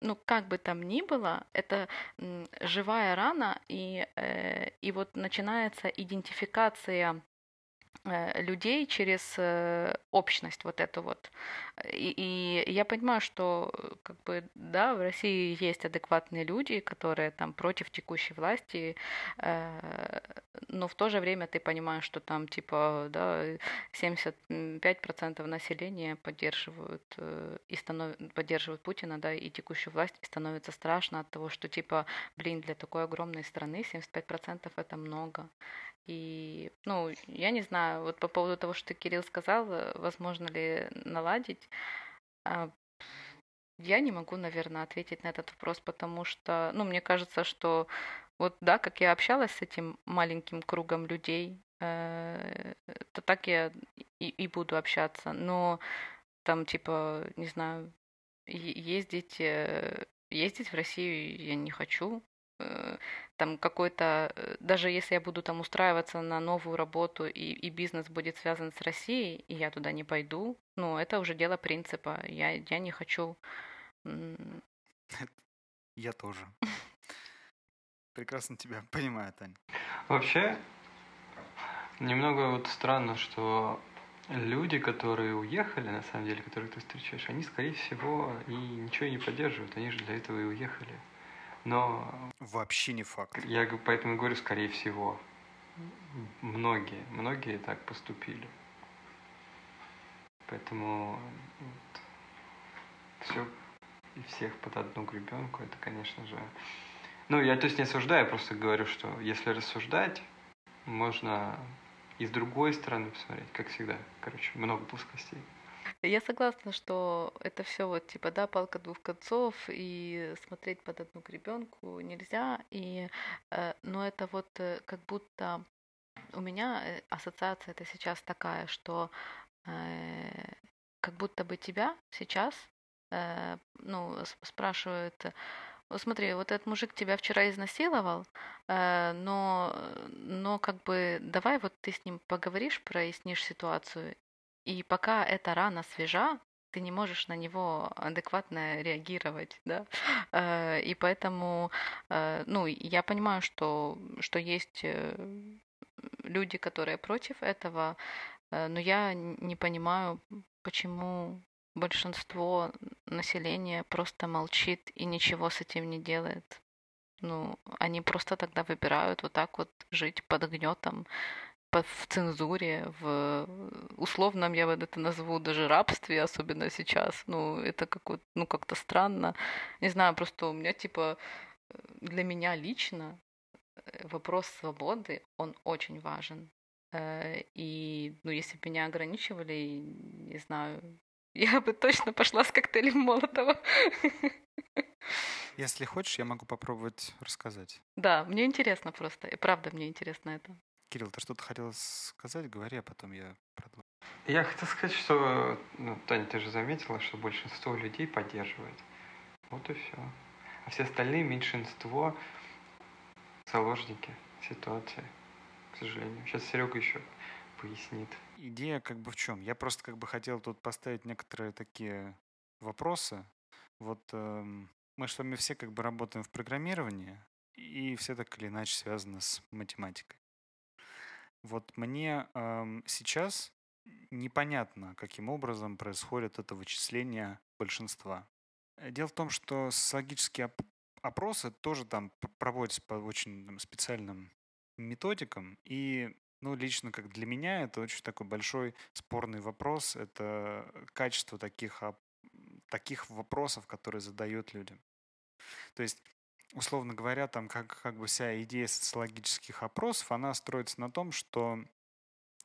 ну, как бы там ни было, это живая рана, и, э, и вот начинается идентификация людей через э, общность вот эту вот. И, и я понимаю, что э, как бы да, в России есть адекватные люди, которые там против текущей власти, но в то же время ты понимаешь, что там типа да, 75% населения поддерживают и станов... поддерживают Путина, да, и текущую власть, и становится страшно от того, что типа, блин, для такой огромной страны 75% это много. И, ну, я не знаю, вот по поводу того, что Кирилл сказал, э, возможно ли наладить, а, я не могу, наверное, ответить на этот вопрос, потому что, ну, мне кажется, что вот, да, как я общалась с этим маленьким кругом людей, э, то так я и, и буду общаться. Но там, типа, не знаю, ездить, э, ездить в Россию я не хочу. Э, там какой-то, э, даже если я буду там устраиваться на новую работу и, и бизнес будет связан с Россией, и я туда не пойду, ну, это уже дело принципа. Я, я не хочу... Я тоже. Прекрасно тебя понимаю, Тань. Вообще, немного вот странно, что люди, которые уехали, на самом деле, которых ты встречаешь, они, скорее всего, и ничего не поддерживают. Они же для этого и уехали. Но... Вообще не факт. Я поэтому говорю, скорее всего. Многие, многие так поступили. Поэтому вот, все и всех под одну гребенку, это, конечно же... Ну, я то есть не осуждаю, я просто говорю, что если рассуждать, можно и с другой стороны посмотреть, как всегда. Короче, много плоскостей. Я согласна, что это все вот типа, да, палка двух концов, и смотреть под одну гребенку нельзя. И, э, но это вот э, как будто у меня э, ассоциация это сейчас такая, что э, как будто бы тебя сейчас э, ну, спрашивают, вот смотри, вот этот мужик тебя вчера изнасиловал, э, но, но как бы давай вот ты с ним поговоришь, прояснишь ситуацию, и пока эта рана свежа, ты не можешь на него адекватно реагировать, да, э, и поэтому, э, ну, я понимаю, что, что есть э, люди, которые против этого, но я не понимаю, почему большинство населения просто молчит и ничего с этим не делает. Ну, они просто тогда выбирают вот так вот жить под гнетом в цензуре, в условном, я вот это назову, даже рабстве, особенно сейчас. Ну, это как вот, ну, как-то странно. Не знаю, просто у меня, типа, для меня лично э, вопрос свободы, он очень важен. Э, и, ну, если бы меня ограничивали, не знаю, я бы точно пошла с коктейлем Молотова. Если хочешь, я могу попробовать рассказать. Да, мне интересно просто. И правда мне интересно это. Кирилл, ты что-то хотел сказать? Говори, а потом я продолжу. Я хотел сказать, что, ну, Таня, ты же заметила, что большинство людей поддерживает. Вот и все. А все остальные меньшинство заложники ситуации, к сожалению. Сейчас Серега еще пояснит. Идея как бы в чем? Я просто как бы хотел тут поставить некоторые такие вопросы. Вот эм, мы с вами все как бы работаем в программировании, и все так или иначе связано с математикой. Вот мне эм, сейчас непонятно, каким образом происходит это вычисление большинства. Дело в том, что социологические оп- опросы тоже там проводятся по очень там, специальным методикам, и ну, лично как для меня это очень такой большой спорный вопрос. Это качество таких, таких вопросов, которые задают людям. То есть, условно говоря, там как, как бы вся идея социологических опросов, она строится на том, что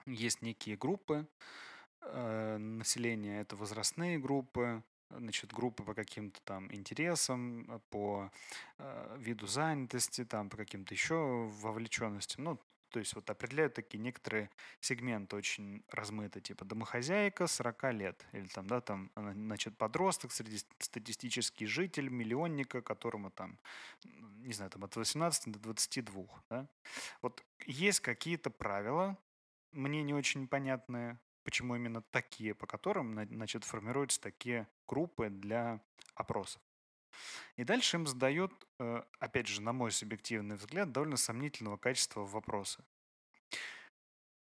есть некие группы э, населения, это возрастные группы, значит, группы по каким-то там интересам, по э, виду занятости, там, по каким-то еще вовлеченностям. Ну, то есть вот определяют такие некоторые сегменты очень размыто, типа домохозяйка 40 лет, или там, да, там, значит, подросток, среднестатистический житель, миллионника, которому там, не знаю, там от 18 до 22, да. Вот есть какие-то правила, мне не очень понятные, почему именно такие, по которым, значит, формируются такие группы для опросов. И дальше им задают, э, опять же, на мой субъективный взгляд, довольно сомнительного качества вопросы.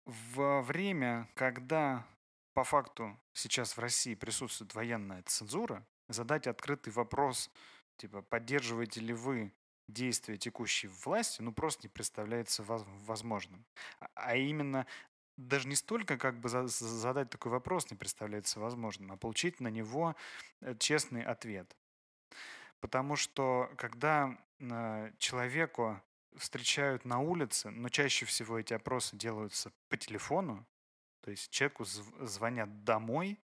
Во время, когда по факту сейчас в России присутствует военная цензура, задать открытый вопрос, типа, поддерживаете ли вы действия текущей власти, ну, просто не представляется возможным. А, а именно даже не столько как бы задать такой вопрос не представляется возможным, а получить на него э, честный ответ. Потому что когда э, человеку встречают на улице, но чаще всего эти опросы делаются по телефону, то есть человеку звонят домой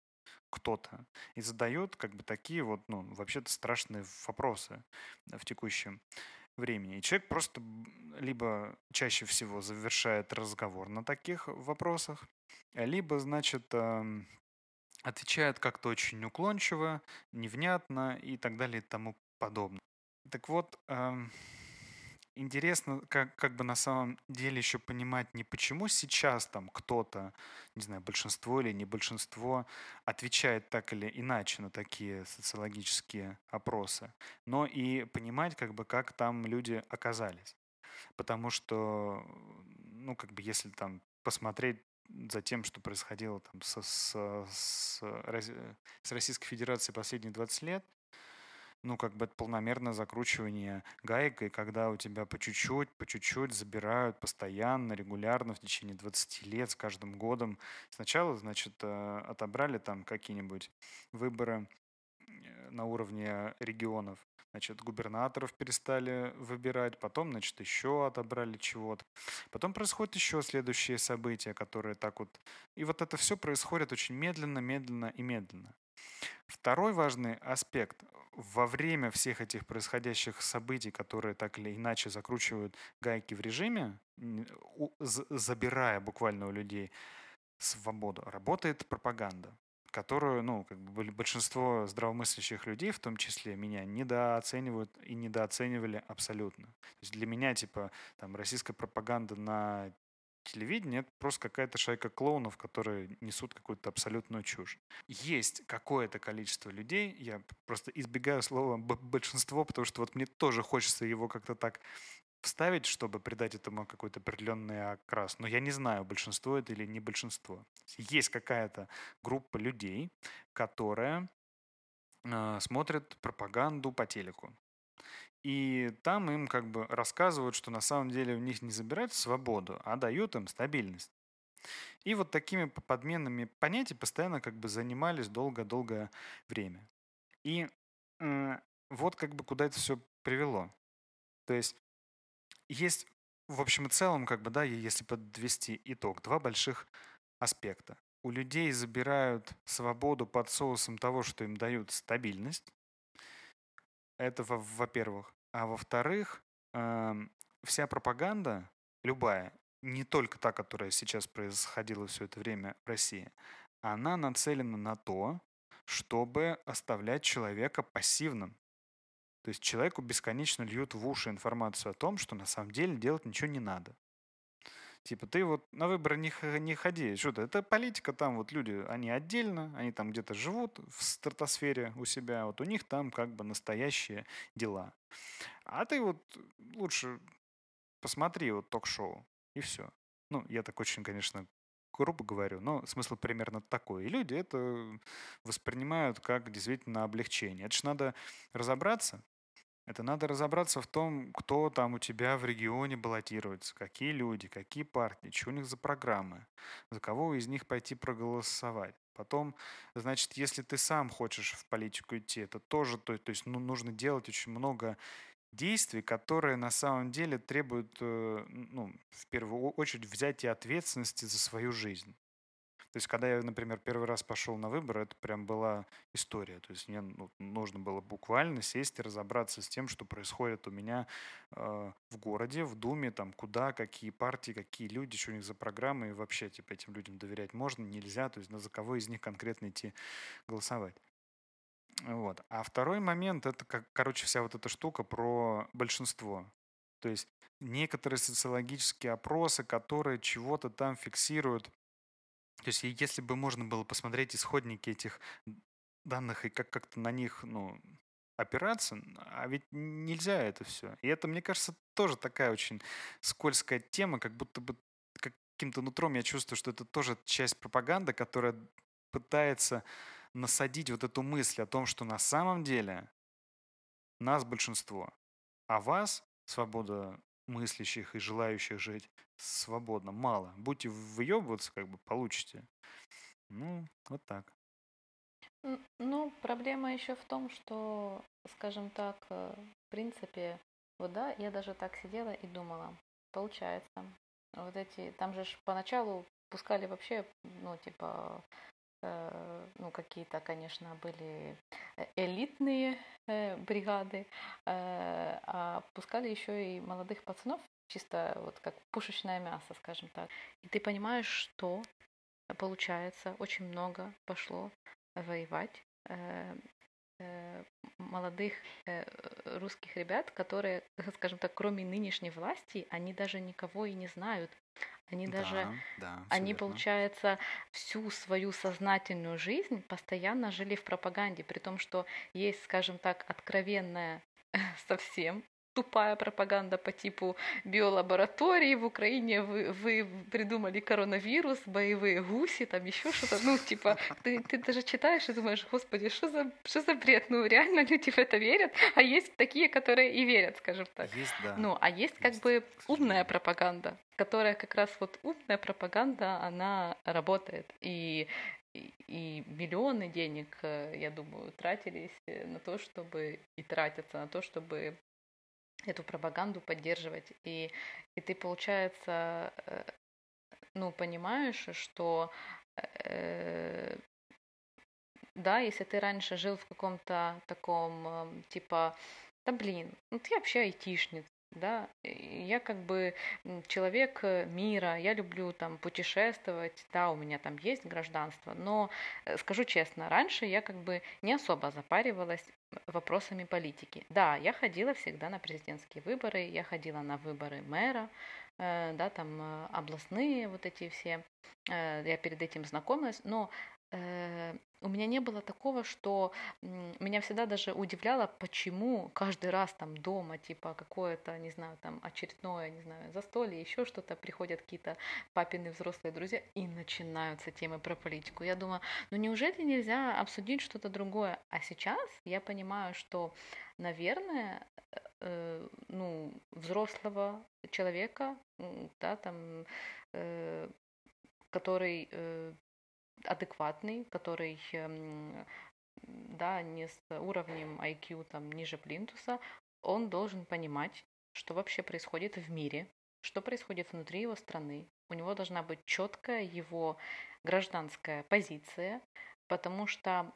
кто-то и задают как бы такие вот, ну, вообще-то страшные вопросы в текущем времени. И человек просто либо чаще всего завершает разговор на таких вопросах, либо, значит, отвечает как-то очень уклончиво, невнятно и так далее и тому подобное. Так вот, эм, интересно, как, как бы на самом деле еще понимать не почему сейчас там кто-то, не знаю, большинство или не большинство отвечает так или иначе на такие социологические опросы, но и понимать, как бы, как там люди оказались. Потому что, ну, как бы, если там посмотреть за тем, что происходило там со, с, с, с Российской Федерацией последние 20 лет, ну, как бы это полномерное закручивание гаек, и когда у тебя по чуть-чуть, по чуть-чуть забирают постоянно, регулярно в течение 20 лет, с каждым годом. Сначала, значит, э, отобрали там какие-нибудь выборы на уровне регионов, значит, губернаторов перестали выбирать, потом, значит, еще отобрали чего-то. Потом происходят еще следующие события, которые так вот... И вот это все происходит очень медленно, медленно и медленно. Второй важный аспект. Во время всех этих происходящих событий, которые так или иначе закручивают гайки в режиме, забирая буквально у людей свободу, работает пропаганда которую, ну, как бы большинство здравомыслящих людей, в том числе меня, недооценивают и недооценивали абсолютно. То есть для меня, типа, там, российская пропаганда на телевидение это просто какая-то шайка клоунов, которые несут какую-то абсолютную чушь. Есть какое-то количество людей, я просто избегаю слова большинство, потому что вот мне тоже хочется его как-то так вставить, чтобы придать этому какой-то определенный окрас. Но я не знаю, большинство это или не большинство. Есть какая-то группа людей, которая э, смотрит пропаганду по телеку. И там им как бы рассказывают, что на самом деле у них не забирают свободу, а дают им стабильность. И вот такими подменными понятиями постоянно как бы занимались долго-долгое время. И э, вот как бы куда это все привело. То есть есть в общем и целом, как бы, да, если подвести итог, два больших аспекта. у людей забирают свободу под соусом того, что им дают стабильность. Это во- во-первых. А во-вторых, эм, вся пропаганда, любая, не только та, которая сейчас происходила все это время в России, она нацелена на то, чтобы оставлять человека пассивным. То есть человеку бесконечно льют в уши информацию о том, что на самом деле делать ничего не надо. Типа, ты вот на выборы не, не ходи. Что-то, это политика, там вот люди, они отдельно, они там где-то живут в стратосфере у себя, вот у них там как бы настоящие дела. А ты вот лучше посмотри вот ток-шоу, и все. Ну, я так очень, конечно, грубо говорю, но смысл примерно такой. И люди это воспринимают как действительно облегчение. Это же надо разобраться, это надо разобраться в том, кто там у тебя в регионе баллотируется, какие люди, какие партии, что у них за программы, за кого из них пойти проголосовать. Потом, значит, если ты сам хочешь в политику идти, это тоже, то, то есть ну, нужно делать очень много действий, которые на самом деле требуют, э, ну, в первую очередь, взятия ответственности за свою жизнь. То есть, когда я, например, первый раз пошел на выборы, это прям была история. То есть, мне ну, нужно было буквально сесть и разобраться с тем, что происходит у меня э, в городе, в Думе, там, куда, какие партии, какие люди, что у них за программы, и вообще, типа, этим людям доверять можно, нельзя, то есть, на за кого из них конкретно идти голосовать. Вот. А второй момент, это, как, короче, вся вот эта штука про большинство. То есть некоторые социологические опросы, которые чего-то там фиксируют, то есть если бы можно было посмотреть исходники этих данных и как- как-то на них, ну, опираться, а ведь нельзя это все. И это, мне кажется, тоже такая очень скользкая тема, как будто бы каким-то нутром я чувствую, что это тоже часть пропаганды, которая пытается насадить вот эту мысль о том, что на самом деле нас большинство, а вас, свобода мыслящих и желающих жить свободно, мало. Будете выебываться, как бы получите. Ну, вот так. Ну, проблема еще в том, что, скажем так, э, в принципе, вот да, я даже так сидела и думала, получается, вот эти, там же поначалу пускали вообще, ну, типа, э, ну, какие-то, конечно, были элитные э, бригады, э, а пускали еще и молодых пацанов чисто вот как пушечное мясо, скажем так. И ты понимаешь, что получается очень много пошло воевать э, э, молодых э, русских ребят, которые, скажем так, кроме нынешней власти, они даже никого и не знают. Они даже, Да, да, они, получается, всю свою сознательную жизнь постоянно жили в пропаганде, при том, что есть, скажем так, откровенная совсем тупая пропаганда по типу биолаборатории в Украине вы, вы придумали коронавирус, боевые гуси, там еще что-то. Ну, типа, ты, ты даже читаешь и думаешь, господи, что за, что за бред? Ну, реально люди в это верят, а есть такие, которые и верят, скажем так. Есть, да. Ну, а есть как Есть, бы к умная пропаганда, которая как раз вот умная пропаганда, она работает. И и и миллионы денег, э, я думаю, тратились э, на то, чтобы и тратятся на то, чтобы эту пропаганду поддерживать. И, и ты, получается, э, ну, понимаешь, что э, да, если ты раньше жил в каком-то таком, эм, типа, да блин, ну ты вообще айтишница, да, я как бы человек э, мира, я люблю там путешествовать, да, у меня там есть гражданство, но э, скажу честно, раньше я как бы не особо запаривалась вопросами политики. Да, я ходила всегда на президентские выборы, я ходила на выборы мэра, э, да, там областные вот эти все, я перед этим знакомилась, но у меня не было такого, что меня всегда даже удивляло, почему каждый раз там дома, типа какое-то, не знаю, там очередное, не знаю, застолье, еще что-то, приходят какие-то папины взрослые друзья и начинаются темы про политику. Я думаю, ну неужели нельзя обсудить что-то другое? А сейчас я понимаю, что, наверное, э, ну, взрослого человека, да, там, э, который э, адекватный, который эм, да, не с уровнем IQ там ниже плинтуса, он должен понимать, что вообще происходит в мире, что происходит внутри его страны. У него должна быть четкая его гражданская позиция, потому что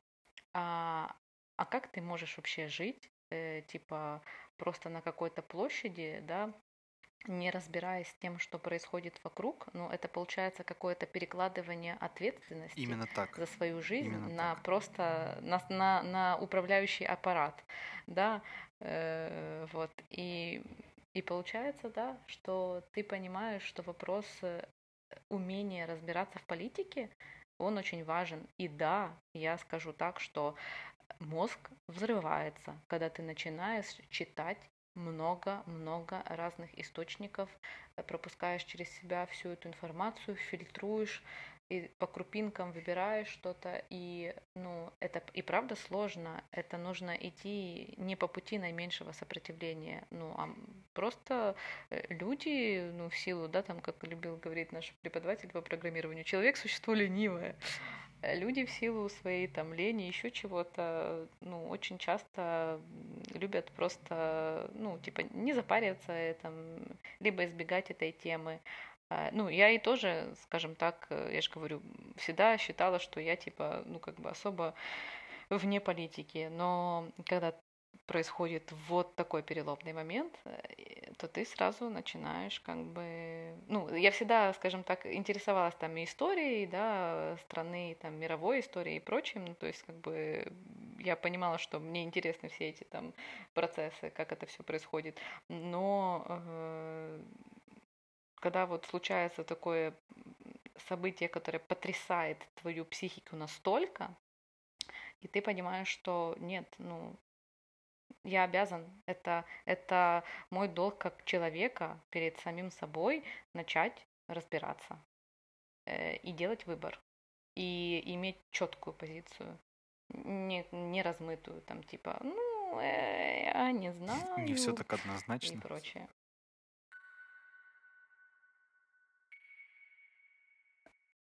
а, а как ты можешь вообще жить, э, типа просто на какой-то площади, да, не разбираясь с тем, что происходит вокруг, ну, это получается какое-то перекладывание ответственности Именно так. за свою жизнь Именно на так. просто на, на, на управляющий аппарат, да, э, вот, и, и получается, да, что ты понимаешь, что вопрос э, умения разбираться в политике, он очень важен. И да, я скажу так, что мозг взрывается, когда ты начинаешь читать много-много разных источников, пропускаешь через себя всю эту информацию, фильтруешь и по крупинкам выбираешь что-то, и ну, это и правда сложно, это нужно идти не по пути наименьшего сопротивления, ну, а просто э, люди, ну, в силу, да, там, как любил говорить наш преподаватель по программированию, человек – существо ленивое, люди в силу своей там лени, еще чего-то, ну, очень часто любят просто, ну, типа, не запариваться, э, там, либо избегать этой темы. А, ну, я и тоже, скажем так, э, я же говорю, всегда считала, что я, типа, ну, как бы особо вне политики, но когда происходит вот такой переломный момент, э, то ты сразу начинаешь как бы... Ну, я всегда, скажем так, интересовалась там и историей, да, страны, там, мировой историей и прочим, ну, то есть как бы я понимала, что мне интересны все эти там процессы, как это все происходит, но э, когда вот случается такое событие, которое потрясает твою психику настолько, и ты понимаешь, что нет, ну, я обязан. Это, это мой долг как человека перед самим собой начать разбираться э, и делать выбор. И иметь четкую позицию. Не, не размытую, там, типа, ну, э, я не знаю. Не все так однозначно. И прочее.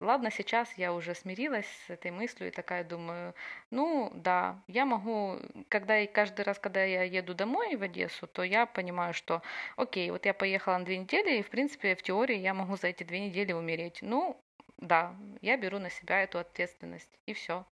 Ладно, сейчас я уже смирилась с этой мыслью и такая думаю, ну да, я могу, когда и каждый раз, когда я еду домой в Одессу, то я понимаю, что окей, вот я поехала на две недели, и в принципе в теории я могу за эти две недели умереть. Ну да, я беру на себя эту ответственность и все.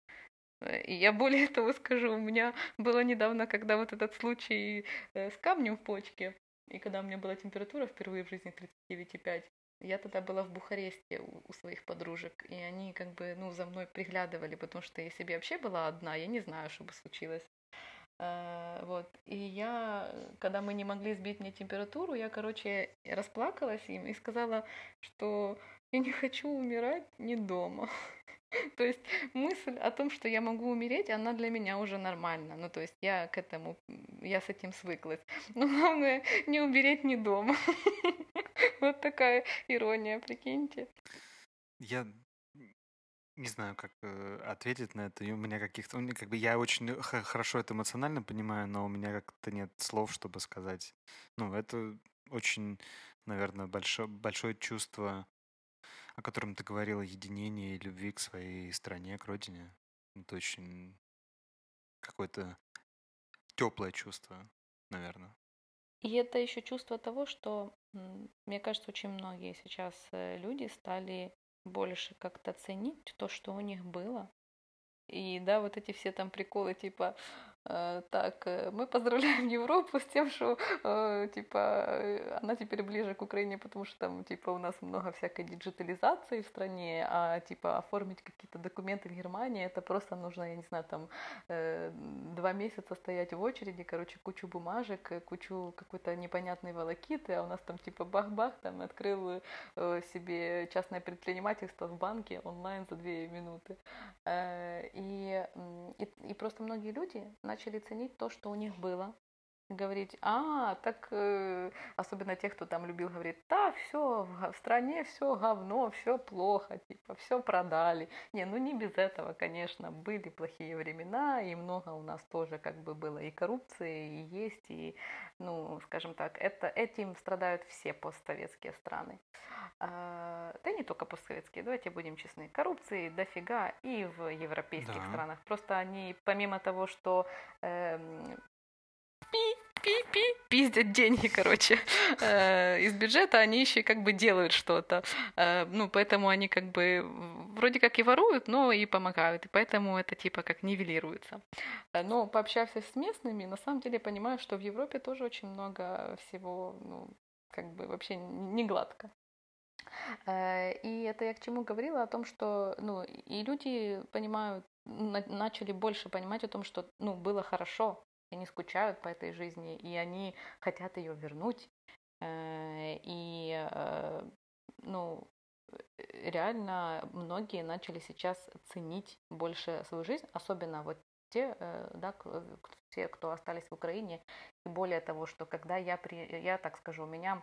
И я более того скажу, у меня было недавно, когда вот этот случай э, с камнем в почке, и когда у меня была температура впервые в жизни 39,5, я тогда была в Бухаресте у, своих подружек, и они как бы, ну, за мной приглядывали, потому что я вообще была одна, я не знаю, что бы случилось. Uh, вот. И я, когда мы не могли сбить мне температуру, я, короче, расплакалась им и сказала, что я не хочу умирать не дома. То есть мысль о том, что я могу умереть, она для меня уже нормальна. Ну, то есть я к этому, я с этим свыклась. Но главное, не умереть не дома. Вот такая ирония, прикиньте. Я не знаю, как э, ответить на это. У меня каких-то... Как бы я очень хорошо это эмоционально понимаю, но у меня как-то нет слов, чтобы сказать. Ну, это очень, наверное, большое, большое чувство, о котором ты говорила, единения и любви к своей стране, к родине. Это очень какое-то теплое чувство, наверное. И это еще чувство того, что, мне кажется, очень многие сейчас э, люди стали больше как-то ценить то, что у них было. И да, вот эти все там приколы, типа, так, э, мы поздравляем Европу с тем, что э, типа она теперь ближе к Украине, потому что там типа у нас много всякой диджитализации в стране, а типа оформить какие-то документы в Германии это просто нужно, я не знаю, там два месяца стоять в очереди, короче, кучу бумажек, кучу какой-то непонятной волокиты, а у нас там типа бах-бах, там открыл себе частное предпринимательство в банке онлайн за две минуты. И, и, и просто многие люди начали ценить то, что у них было. Говорить, а, так, э, особенно тех, кто там любил говорить, да, все, в стране все говно, все плохо, типа, все продали. Не, ну не без этого, конечно, были плохие времена, и много у нас тоже как бы было и коррупции, и есть, и, ну, скажем так, это, этим страдают все постсоветские страны. А, да не только постсоветские, давайте будем честны, коррупции дофига и в европейских Да. странах. Просто они, помимо того, что эм, пи, пиздят деньги, короче, э, из бюджета, они еще как бы делают что-то. Э, ну, поэтому они как бы вроде как и воруют, но и помогают, и поэтому это типа как нивелируется. Э, но пообщавшись с местными, на самом деле понимаю, что в Европе тоже очень много всего, ну, как бы вообще не гладко. И это я к чему говорила, о том, что ну, и люди понимают, начали больше понимать о том, что ну, было хорошо, они скучают по этой жизни, и они хотят ее вернуть. Э, и, э, ну, реально многие начали сейчас ценить больше свою жизнь, особенно вот те, э, да, те, кто остались в Украине. И более того, что когда я, при, я так скажу, у меня,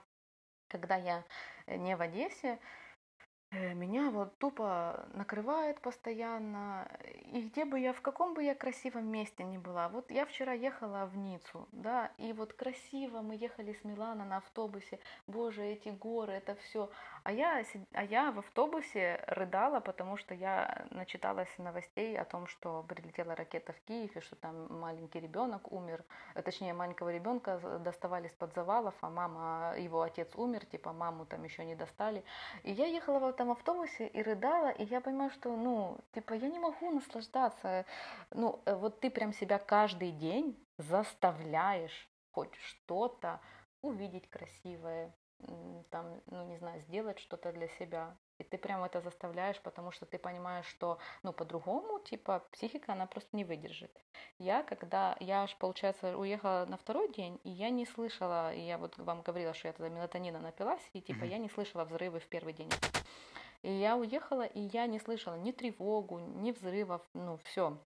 когда я не в Одессе, Э, меня вот тупо накрывает постоянно. И где бы я, в каком бы я красивом месте ни была. Вот я вчера ехала в Ниццу, да, и вот красиво мы ехали с Милана на автобусе. Боже, эти горы, это все. А я, а я в автобусе рыдала, потому что я начиталась новостей о том, что прилетела ракета в Киев, и что там маленький ребенок умер, э, точнее маленького ребенка доставали из-под завалов, а мама, его отец умер, типа маму там еще не достали. И я ехала в этом автобусе и рыдала, и я понимаю, что, ну, типа, я не могу наслаждаться. Ну, э, вот ты прям себя каждый день заставляешь хоть что-то увидеть красивое, там, ну, не знаю, сделать что-то для себя. И ты прям это заставляешь, потому что ты понимаешь, что, ну, по-другому, типа, психика, она просто не выдержит. Я, когда, я аж, получается, уехала на второй день, и я не слышала, и я вот вам говорила, что я тогда мелатонина напилась, и, типа, mm-hmm. я не слышала взрывы в первый день. И я уехала, и я не слышала ни тревогу, ни взрывов, ну, все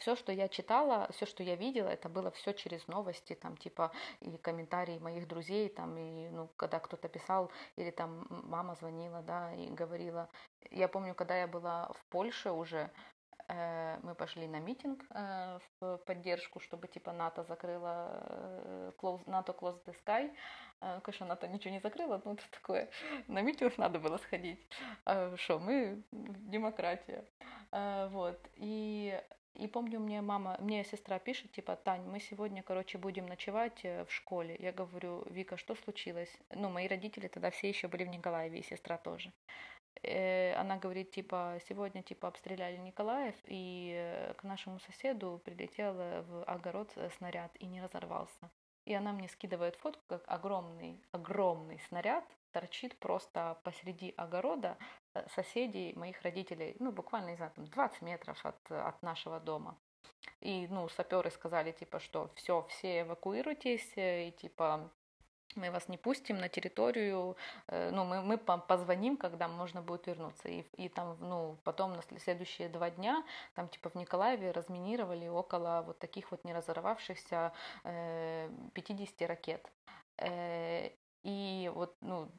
все, что я читала, все, что я видела, это было все через новости, там, типа, и комментарии моих друзей, там, и, ну, когда кто-то писал, или там мама звонила, да, и говорила. Я помню, когда я была в Польше уже, э, мы пошли на митинг э, в поддержку, чтобы, типа, НАТО закрыла, э, close, НАТО Close the Sky, Конечно, НАТО ничего не закрыла, но это такое. На митинг надо было сходить. Что, мы демократия. Вот. И и помню, мне мама, мне сестра пишет, типа, Тань, мы сегодня, короче, будем ночевать э, в школе. Я говорю, Вика, что случилось? Ну, мои родители тогда все еще были в Николаеве, и сестра тоже. Э, она говорит, типа, сегодня, типа, обстреляли Николаев, и э, к нашему соседу прилетел в огород снаряд и не разорвался. И она мне скидывает фотку, как огромный, огромный снаряд торчит просто посреди огорода соседей моих родителей, ну, буквально, не знаю, там 20 метров от, от нашего дома. И, ну, саперы сказали, типа, что все, все эвакуируйтесь, э, и, типа, мы вас не пустим на территорию, э, ну, мы, мы позвоним, когда можно будет вернуться. И, и там, ну, потом на следующие два дня, там, типа, в Николаеве разминировали около вот таких вот не разорвавшихся э, 50 ракет. И вот, ну,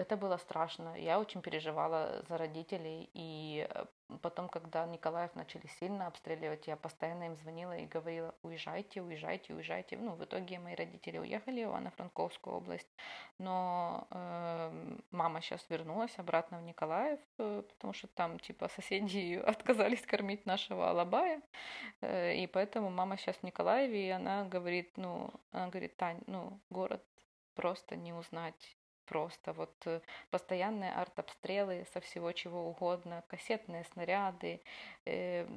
это было страшно. Я очень переживала за родителей. И э, потом, когда Николаев начали сильно обстреливать, я постоянно им звонила и говорила, уезжайте, уезжайте, уезжайте. Ну, в итоге мои родители уехали в Ивано-Франковскую область. Но э, мама сейчас вернулась обратно в Николаев, э, потому что там, типа, соседи отказались кормить нашего алабая. Э, и поэтому мама сейчас в Николаеве, и она говорит, ну, она говорит, Тань, ну, город просто не узнать. Просто вот э, постоянные артобстрелы со всего чего угодно, кассетные снаряды, э,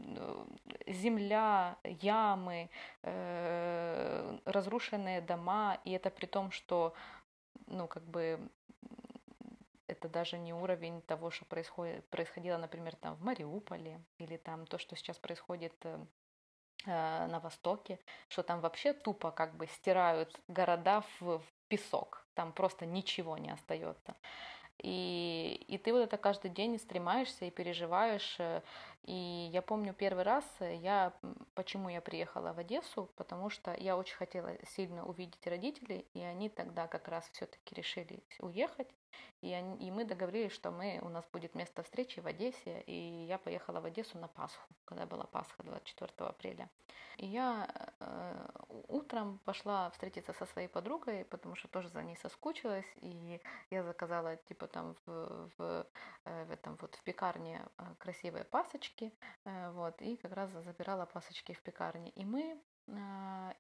земля, ямы, э, разрушенные дома, и это при том, что, ну, как бы это даже не уровень того, что происходит, происходило, например, там в Мариуполе, или там то, что сейчас происходит э, на Востоке, что там вообще тупо как бы стирают города в, в песок, там просто ничего не остается. И, и ты вот это каждый день стремаешься и переживаешь. Э, и я помню первый раз, э, я, почему я приехала в Одессу, потому что я очень хотела сильно увидеть родителей, и они тогда как раз все-таки решили уехать. И, они, и мы договорились, что мы, у нас будет место встречи в Одессе, и я поехала в Одессу на Пасху, когда была Пасха 24 апреля. И я э, утром пошла встретиться со своей подругой, потому что тоже за ней соскучилась, и я заказала типа там в, в, э, в этом вот в пекарне э, красивые пасочки, э, вот, и как раз забирала пасочки в пекарне. И мы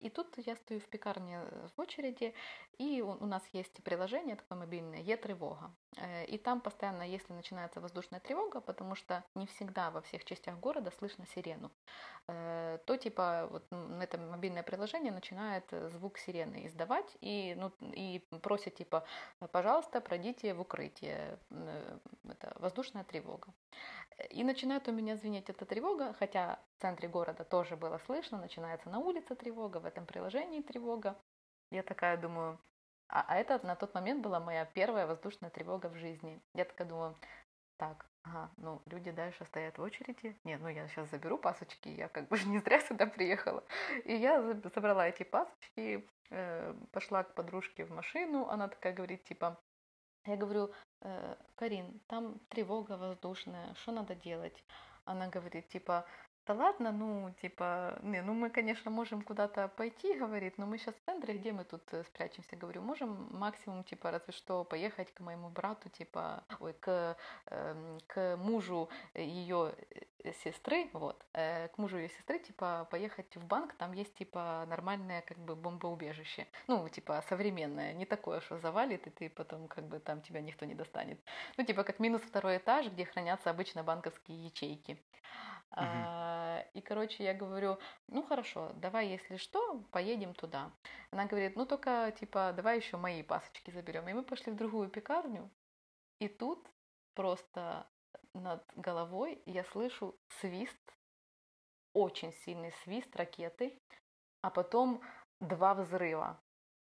и тут я стою в пекарне э, в очереди, и у нас есть приложение такое мобильное «Е-тревога». Э, и там постоянно, если начинается воздушная тревога, потому что не всегда во всех частях города слышно сирену, э, то типа вот это мобильное приложение начинает звук сирены издавать и, ну, и просит типа, пожалуйста, пройдите в укрытие. Это воздушная тревога. И начинает у меня звенеть эта тревога, хотя в центре города тоже было слышно, начинается на улице тревога, в этом приложении тревога. Я такая думаю, а, а это на тот момент была моя первая воздушная тревога в жизни. Я такая думаю, так, ага, ну, люди дальше стоят в очереди. Нет, ну, я сейчас заберу пасочки, я как бы не зря сюда приехала. И я забрала эти пасочки, э, пошла к подружке в машину, она такая говорит, типа, я говорю, Карин, там тревога воздушная, что надо делать? Она говорит, типа, да ладно, ну, типа, не, ну мы, конечно, можем куда-то пойти, говорит, но мы сейчас в центре, где мы тут э, спрячемся, говорю, можем максимум, типа, разве что поехать к моему брату, типа, ой, к, э, к мужу ее э, сестры, вот, э, к мужу ее сестры, типа, поехать в банк, там есть, типа, нормальное, как бы, бомбоубежище, ну, типа, современное, не такое, что завалит, и ты потом, как бы, там тебя никто не достанет, ну, типа, как минус второй этаж, где хранятся обычно банковские ячейки. А, и, короче, я говорю, ну хорошо, давай, если что, поедем туда. Она говорит, ну только, типа, давай еще мои пасочки заберем. И мы пошли в другую пекарню, и тут просто над головой я слышу свист, очень сильный свист ракеты, а потом два взрыва.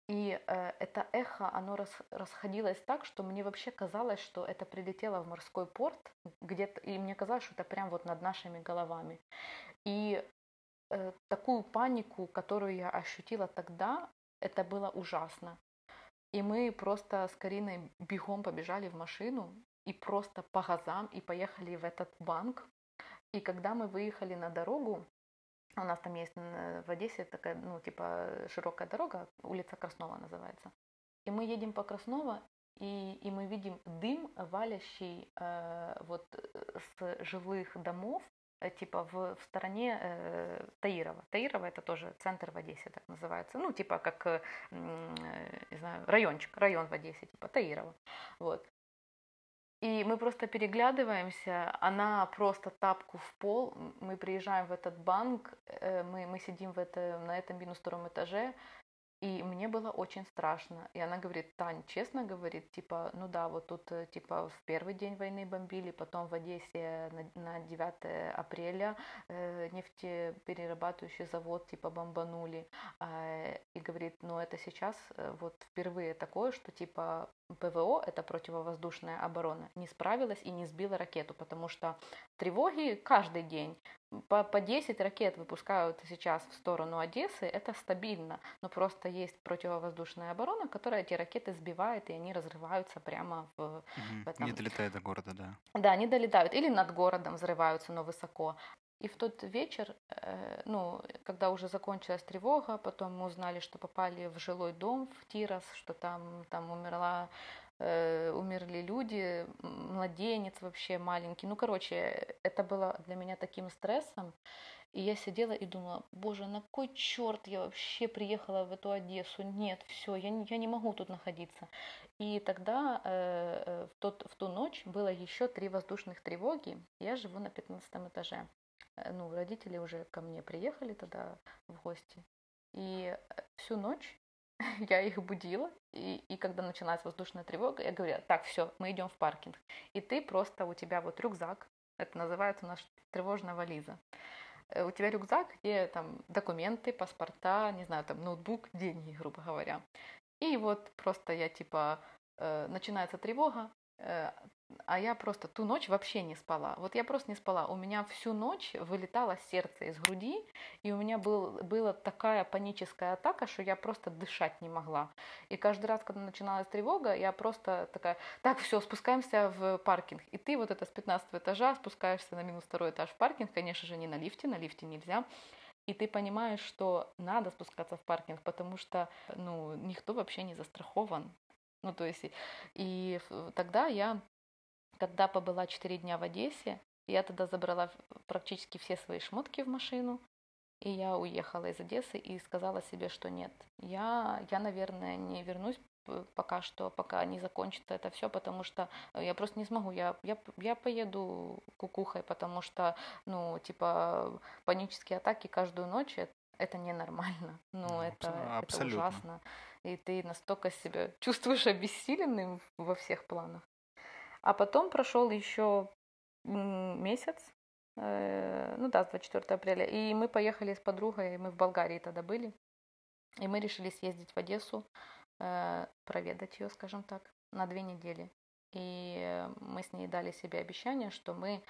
И э, это эхо, оно рас, расходилось так, что мне вообще казалось, что это прилетело в морской порт где-то, и мне казалось, что это прям вот над нашими головами. И э, такую панику, которую я ощутила тогда, это было ужасно. И мы просто с Кариной бегом побежали в машину и просто по газам и поехали в этот банк. И когда мы выехали на дорогу, у нас там есть в Одессе такая, ну, типа, широкая дорога, улица Краснова называется. И мы едем по Краснова, и, и мы видим дым, валящий э, вот с жилых домов, э, типа в, в стороне э, Таирова. Таирова это тоже центр в Одессе, так называется. Ну, типа как, э, не знаю, райончик, район в Одессе, типа Таирова. Вот. И мы просто переглядываемся, она просто тапку в пол, мы приезжаем в этот банк, э, мы, мы сидим в это, на этом минус втором этаже, и мне было очень страшно. И она говорит, Тань, честно говорит, типа, ну да, вот тут э, типа в первый день войны бомбили, потом в Одессе на, на 9 апреля э, нефтеперерабатывающий завод типа бомбанули. Э, и говорит, ну это сейчас э, вот впервые такое, что типа ПВО, это противовоздушная оборона, не справилась и не сбила ракету, потому что тревоги каждый день по, по 10 ракет выпускают сейчас в сторону Одессы, это стабильно, но просто есть противовоздушная оборона, которая эти ракеты сбивает, и они разрываются прямо в, угу. в этом. Не долетают до города, да. Да, не долетают, или над городом взрываются, но высоко. И в тот вечер, э, ну, когда уже закончилась тревога, потом мы узнали, что попали в жилой дом в Тирос, что там, там умерла Э, умерли люди, младенец вообще маленький. Ну, короче, это было для меня таким стрессом. И я сидела и думала, боже, на кой черт я вообще приехала в эту Одессу? Нет, все, я не, я не могу тут находиться. И тогда э, э в, тот, в ту ночь было еще три воздушных тревоги. Я живу на 15 этаже. Э, ну, родители уже ко мне приехали тогда в гости. И всю ночь я их будила, и, и когда началась воздушная тревога, я говорю, так, все, мы идем в паркинг. И ты просто, у тебя вот рюкзак, это называется у нас тревожная вализа. Э, у тебя рюкзак, где там документы, паспорта, не знаю, там ноутбук, деньги, грубо говоря. И вот просто я типа, э, начинается тревога, э, а я просто ту ночь вообще не спала. Вот я просто не спала. У меня всю ночь вылетало сердце из груди, и у меня был, была такая паническая атака, что я просто дышать не могла. И каждый раз, когда начиналась тревога, я просто такая, так, все, спускаемся в паркинг. И ты вот это с 15 этажа спускаешься на минус второй этаж в паркинг, конечно же, не на лифте, на лифте нельзя. И ты понимаешь, что надо спускаться в паркинг, потому что ну, никто вообще не застрахован. Ну, то есть, и тогда я когда побыла 4 дня в Одессе, я тогда забрала практически все свои шмотки в машину, И я уехала из Одессы и сказала себе, что нет, я, я наверное, не вернусь пока что, пока не закончится это все, потому что я просто не смогу, я, я, я поеду кукухой, потому что, ну, типа, панические атаки каждую ночь, это, это ненормально, ну, ну это, это ужасно, и ты настолько себя чувствуешь обессиленным во всех планах. А потом прошел еще месяц, э, ну да, 24 апреля, и мы поехали с подругой, мы в Болгарии тогда были, и мы решили съездить в Одессу, Э, проведать ее, скажем так, на две недели. И мы с ней дали себе обещание, что мы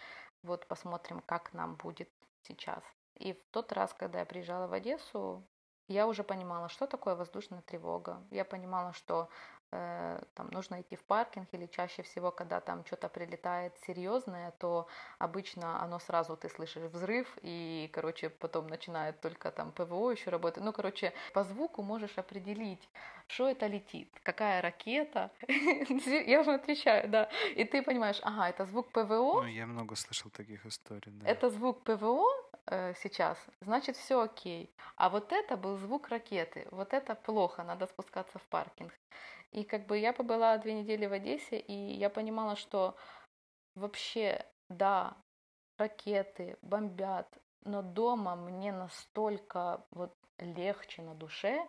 вот посмотрим, как нам будет сейчас. И в тот раз, когда я приезжала в Одессу, я уже понимала, что такое воздушная тревога. Я понимала, что там нужно идти в паркинг или чаще всего, когда там что-то прилетает серьезное, то обычно оно сразу ты слышишь взрыв и, короче, потом начинает только там ПВО еще работать. Ну, короче, по звуку можешь определить, что это летит, какая ракета. Я уже отвечаю, да. И ты понимаешь, ага, это звук ПВО. Ну, я много слышал таких историй, да. Это звук ПВО э, сейчас, значит, все окей. А вот это был звук ракеты. Вот это плохо, надо спускаться в паркинг. И как бы я побыла две недели в Одессе, и я понимала, что вообще, да, ракеты бомбят, но дома мне настолько вот легче на душе,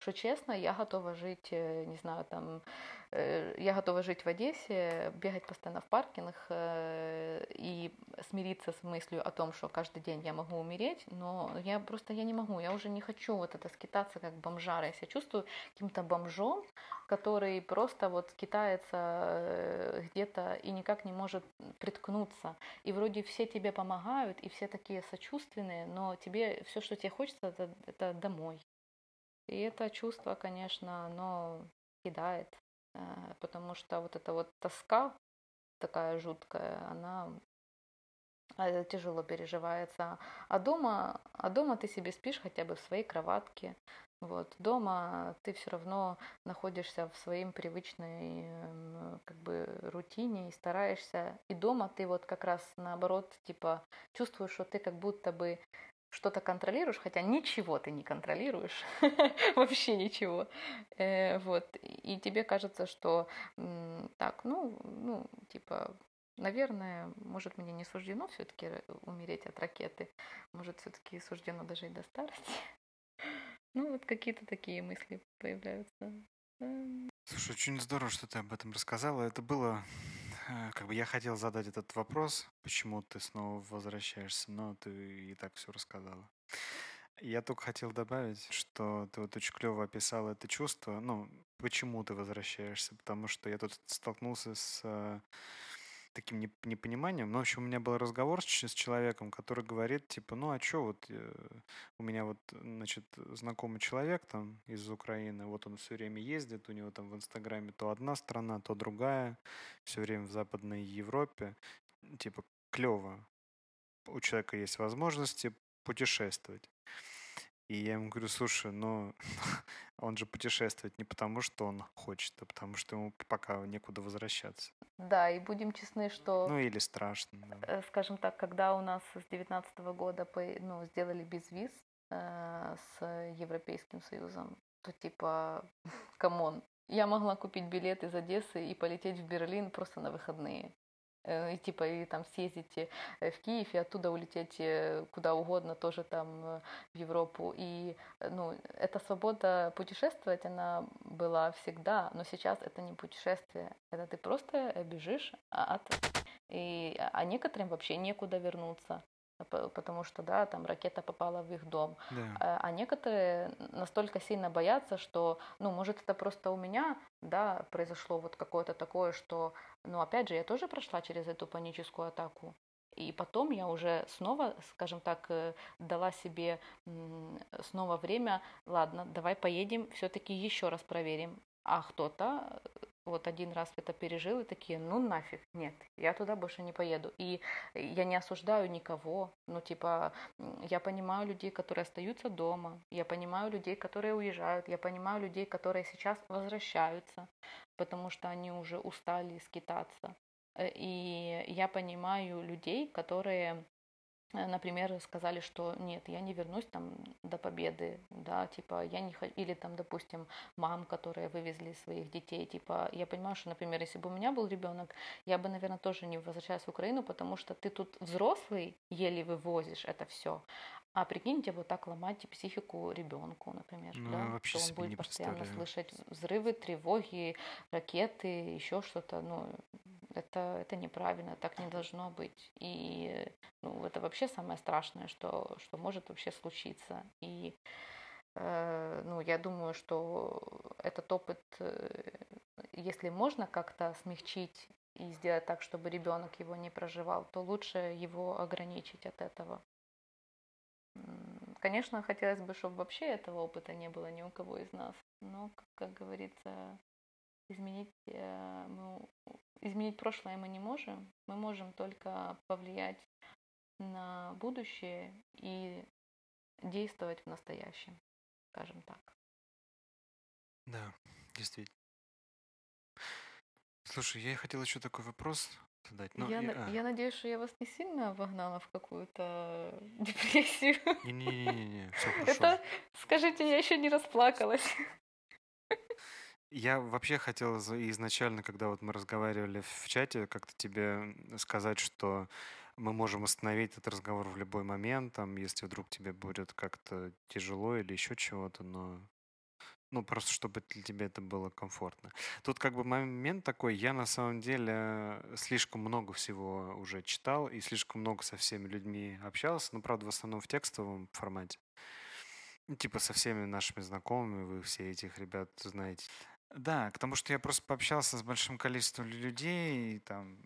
что честно, я готова жить, э, не знаю, там Э, я готова жить в Одессе, бегать постоянно в паркингах э, и смириться с мыслью о том, что каждый день я могу умереть, но я просто я не могу, я уже не хочу вот это скитаться как бомжара, я себя чувствую каким-то бомжом, который просто вот скитается где-то и никак не может приткнуться. И вроде все тебе помогают, и все такие сочувственные, но тебе все, что тебе хочется, это, это домой. И это чувство, конечно, оно кидает. Э, потому что вот эта вот тоска такая жуткая, она э, тяжело переживается. А дома, а дома ты себе спишь хотя бы в своей кроватке. Вот. Дома ты все равно находишься в своей привычной как бы рутине и стараешься. И дома ты вот как раз наоборот, типа, чувствуешь, что ты как будто бы что-то контролируешь, хотя ничего ты не контролируешь, вообще ничего. Э, вот, и тебе кажется, что так, ну, ну, типа, наверное, может, мне не суждено все-таки умереть от ракеты, может, все-таки суждено дожить до старости. Ну, вот какие-то такие мысли появляются. Слушай, очень здорово, что ты об этом рассказала. Это было Э, как бы я хотел задать этот вопрос, почему ты снова возвращаешься, но ты и так все рассказала. Я только хотел добавить, что ты вот очень клево описал это чувство. Ну, почему ты возвращаешься? Потому что я тут столкнулся с э, таким непониманием. Ну, в общем, у меня был разговор с, с человеком, который говорит, типа, ну, а что вот э, у меня вот, значит, знакомый человек там из Украины, вот он все время ездит, у него там в Инстаграме то одна страна, то другая, все время в Западной Европе. Типа, клево. У человека есть возможности путешествовать. И я ему говорю, слушай, ну, он же путешествует не потому, что он хочет, а потому что ему пока некуда возвращаться. Да, и будем честны, что... Ну, или страшно. Да. Э, скажем так, когда у нас с 2019 года ну, сделали безвиз э, с Европейским Союзом, то типа, come on, я могла купить билет из Одессы и полететь в Берлин просто на выходные. Э, и типа и там съездить э, в Киев и оттуда улететь э, куда угодно, тоже там в Европу. И ну, эта свобода путешествовать, она была всегда, но сейчас это не путешествие, это ты просто бежишь от... И, а некоторым вообще некуда вернуться потому что, да, там ракета попала в их дом. Да. А, а некоторые настолько сильно боятся, что, ну, может, это просто у меня, да, произошло вот какое-то такое, что, ну, опять же, я тоже прошла через эту паническую атаку. И потом я уже снова, скажем так, э, дала себе снова время, ладно, давай поедем, все-таки еще раз проверим. А кто-то вот один раз это пережил и такие, ну нафиг, нет, я туда больше не поеду. И я не осуждаю никого, ну типа, я понимаю людей, которые остаются дома, я понимаю людей, которые уезжают, я понимаю людей, которые сейчас возвращаются, потому что они уже устали скитаться. Э, и я понимаю людей, которые например, сказали, что нет, я не вернусь там до победы, да, типа я не хочу, или там, допустим, мам, которые вывезли своих детей, типа я понимаю, что, например, если бы у меня был ребенок, я бы, наверное, тоже не возвращалась в Украину, потому что ты тут взрослый, еле вывозишь это все, а прикиньте, вот так ломать психику ребенку, например, Ну, да, вообще что он будет постоянно слышать взрывы, тревоги, ракеты, еще что-то, ну, это, это неправильно, так не должно быть. И ну, это вообще самое страшное, что, что может вообще случиться. И э, ну, я думаю, что этот опыт, э, если можно как-то смягчить и сделать так, чтобы ребенок его не проживал, то лучше его ограничить от этого. Конечно, хотелось бы, чтобы вообще этого опыта не было ни у кого из нас. Но, как, как говорится, изменить, э, мы, изменить прошлое мы не можем. Мы можем только повлиять на будущее и действовать в настоящем, скажем так. Да, действительно. Слушай, я хотел еще такой вопрос задать. Ну, я, на- а, я надеюсь, что я вас не сильно вогнала в какую-то депрессию. Не-не-не, все хорошо. Это, скажите, я еще не расплакалась. Я вообще хотел изначально, когда вот мы разговаривали в чате, как-то тебе сказать, что мы можем остановить этот разговор в любой момент, там, если вдруг тебе будет как-то тяжело или еще чего-то, но ну, просто чтобы для тебя это было комфортно. Тут как бы момент такой, я на самом деле слишком много всего уже читал и слишком много со всеми людьми общался, ну, правда, в основном в текстовом формате. Ну, Типа со всеми нашими знакомыми, вы все этих ребят знаете. Да, к тому, что я просто пообщался с большим количеством лю- людей, и там,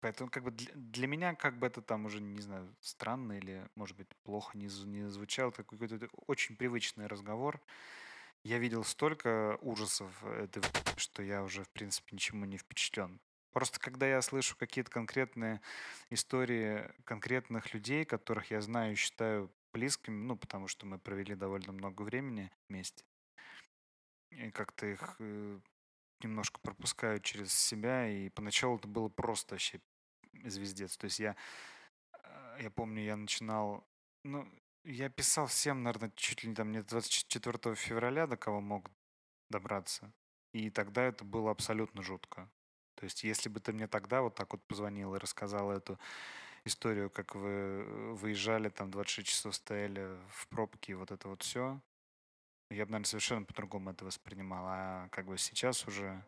поэтому как бы для, для меня как бы это там уже, не знаю, странно или, может быть, плохо не, не звучало, какой-то очень привычный разговор. Я видел столько ужасов этой, в- что я уже, в принципе, ничему не впечатлен. Просто когда я слышу какие-то конкретные истории конкретных людей, которых я знаю и считаю близкими, ну, потому что мы провели довольно много времени вместе, и как-то их э, немножко пропускаю через себя, и поначалу это было просто вообще звездец. То есть я, э, я помню, я начинал, ну, я писал всем, наверное, чуть ли не там не 24 февраля, до кого мог добраться. И тогда это было абсолютно жутко. То есть, если бы ты мне тогда вот так вот позвонил и рассказал эту историю, как вы э, выезжали, там 26 часов стояли в пробке, и вот это вот все, я бы, наверное, совершенно по-другому это воспринимал. А как бы сейчас уже,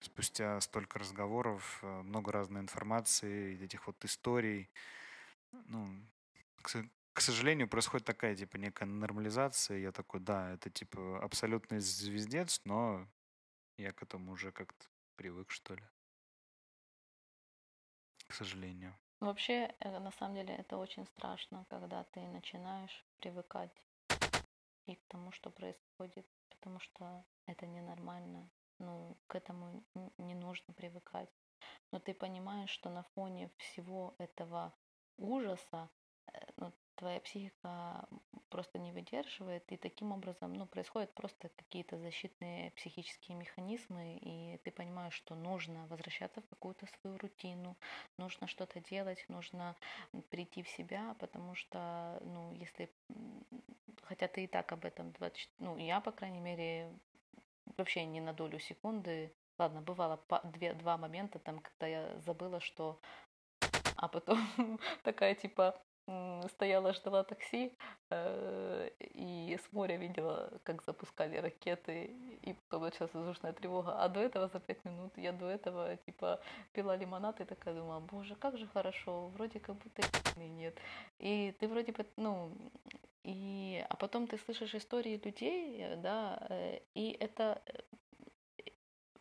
спустя столько разговоров, э, много разной информации, этих вот историй, ну, к, к сожалению, происходит такая, типа, некая нормализация. Я такой, да, это, типа, абсолютный звездец, но я к этому уже как-то привык, что ли. К сожалению. Вообще, э, на самом деле, это очень страшно, когда ты начинаешь привыкать и к тому, что происходит, потому что это ненормально. Ну, к этому не нужно привыкать. Но ты понимаешь, что на фоне всего этого ужаса э, ну, твоя психика просто не выдерживает, и таким образом ну, происходят просто какие-то защитные психические механизмы, и ты понимаешь, что нужно возвращаться в какую-то свою рутину, нужно что-то делать, нужно прийти в себя, потому что, ну, если, хотя ты и так об этом 24, ну, я, по крайней мере, вообще не на долю секунды, ладно, бывало па- две, два момента, там, когда я забыла, что, а потом такая, типа, стояла, ждала такси, э, и с моря видела, как запускали ракеты, и потом началась воздушная тревога. А до этого за пять минут я до этого, типа, пила лимонад и такая думала, боже, как же хорошо, вроде как будто и нет. И ты вроде бы, ну, и, а потом ты слышишь истории людей, э, да, э, и это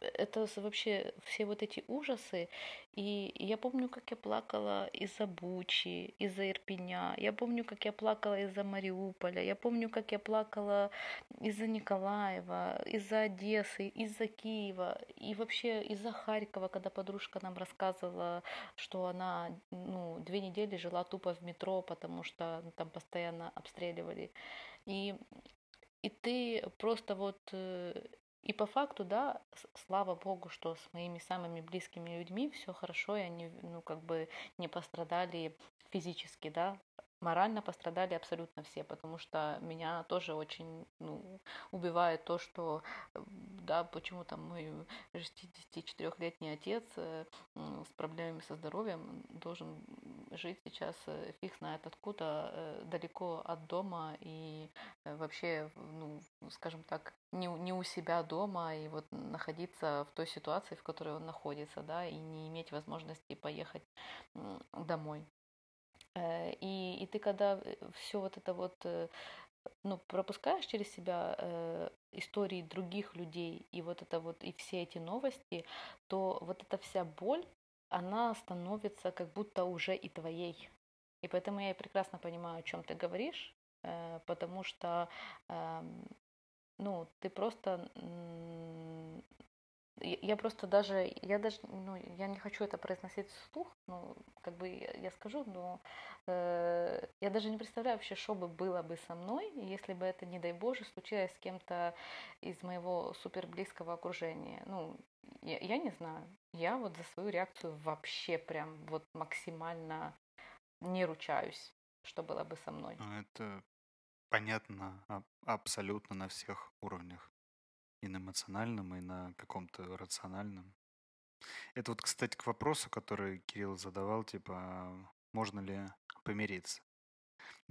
это вообще все вот эти ужасы. И я помню, как я плакала из-за Бучи, из-за Ирпеня. Я помню, как я плакала из-за Мариуполя. Я помню, как я плакала из-за Николаева, из-за Одессы, из-за Киева. И вообще из-за Харькова, когда подружка нам рассказывала, что она ну, две недели жила тупо в метро, потому что там постоянно обстреливали. И, и ты просто вот э, и по факту, да, слава богу, что с моими самыми близкими людьми все хорошо, и они, ну, как бы не пострадали физически, да, морально пострадали абсолютно все, потому что меня тоже очень ну, убивает то, что да, почему там мой 64-летний отец э, с проблемами со здоровьем должен жить сейчас э, фиг знает откуда, э, далеко от дома и вообще, ну, скажем так, не, не у себя дома и вот находиться в той ситуации, в которой он находится, да, и не иметь возможности поехать домой. Э, и, и ты когда э, все вот это вот э, ну, пропускаешь через себя э, истории других людей и вот это вот и все эти новости, то вот эта вся боль, она становится как будто уже и твоей. И поэтому я прекрасно понимаю, о чем ты говоришь, э, потому что э, ну, ты просто я просто даже, я даже, ну, я не хочу это произносить вслух, ну, как бы я скажу, но э, я даже не представляю вообще, что бы было бы со мной, если бы это, не дай Боже, случилось с кем-то из моего супер близкого окружения. Ну, я, я не знаю. Я вот за свою реакцию вообще прям вот максимально не ручаюсь, что было бы со мной. Ну, это понятно абсолютно на всех уровнях и на эмоциональном, и на каком-то рациональном. Это вот, кстати, к вопросу, который Кирилл задавал, типа, а можно ли помириться?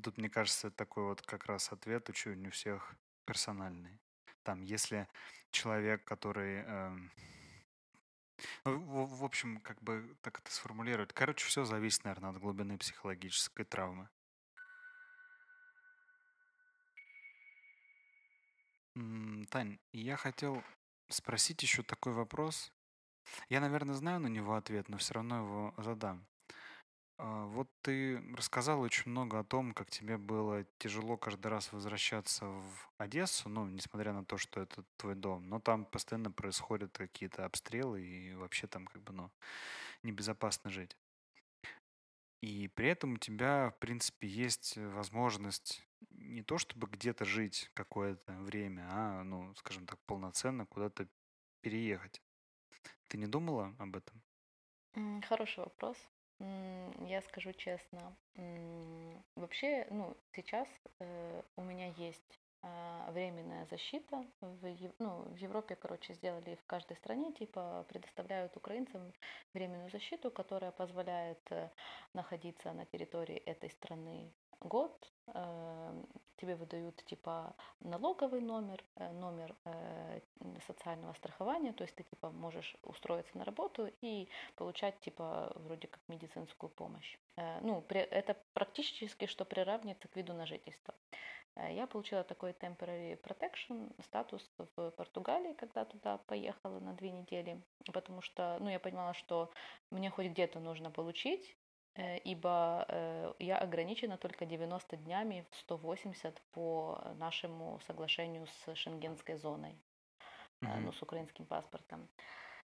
Тут, мне кажется, такой вот как раз ответ очень у всех персональный. Там, если человек, который... Э, ну, в, в общем, как бы так это сформулировать. Короче, все зависит, наверное, от глубины психологической травмы. Тань, я хотел спросить еще такой вопрос. Я, наверное, знаю на него ответ, но все равно его задам. А, вот ты рассказал очень много о том, как тебе было тяжело каждый раз возвращаться в Одессу, ну, несмотря на то, что это твой дом, но там постоянно происходят какие-то обстрелы, и вообще там как бы, ну, небезопасно жить. И при этом у тебя, в принципе, есть возможность не то чтобы где-то жить какое-то время, а, ну, скажем так, полноценно куда-то переехать. Ты не думала об этом? Хороший вопрос. Я скажу честно. Вообще, ну, сейчас э, у меня есть а, временная защита. В, ну, в Европе, короче, сделали в каждой стране, типа, предоставляют украинцам временную защиту, которая позволяет э, находиться на территории этой страны год, э, тебе выдают типа налоговый номер, э, номер э, социального страхования, то есть ты типа можешь устроиться на работу и получать типа вроде как медицинскую помощь. Ну, это практически что приравнивается к виду на жительство. Я получила такой temporary protection статус в Португалии, когда туда поехала на две недели, потому что, ну, я понимала, что мне хоть где-то нужно получить, Э, ибо э, я ограничена только 90 днями в 180 по нашему соглашению с шенгенской зоной, mm-hmm. ну, с украинским паспортом.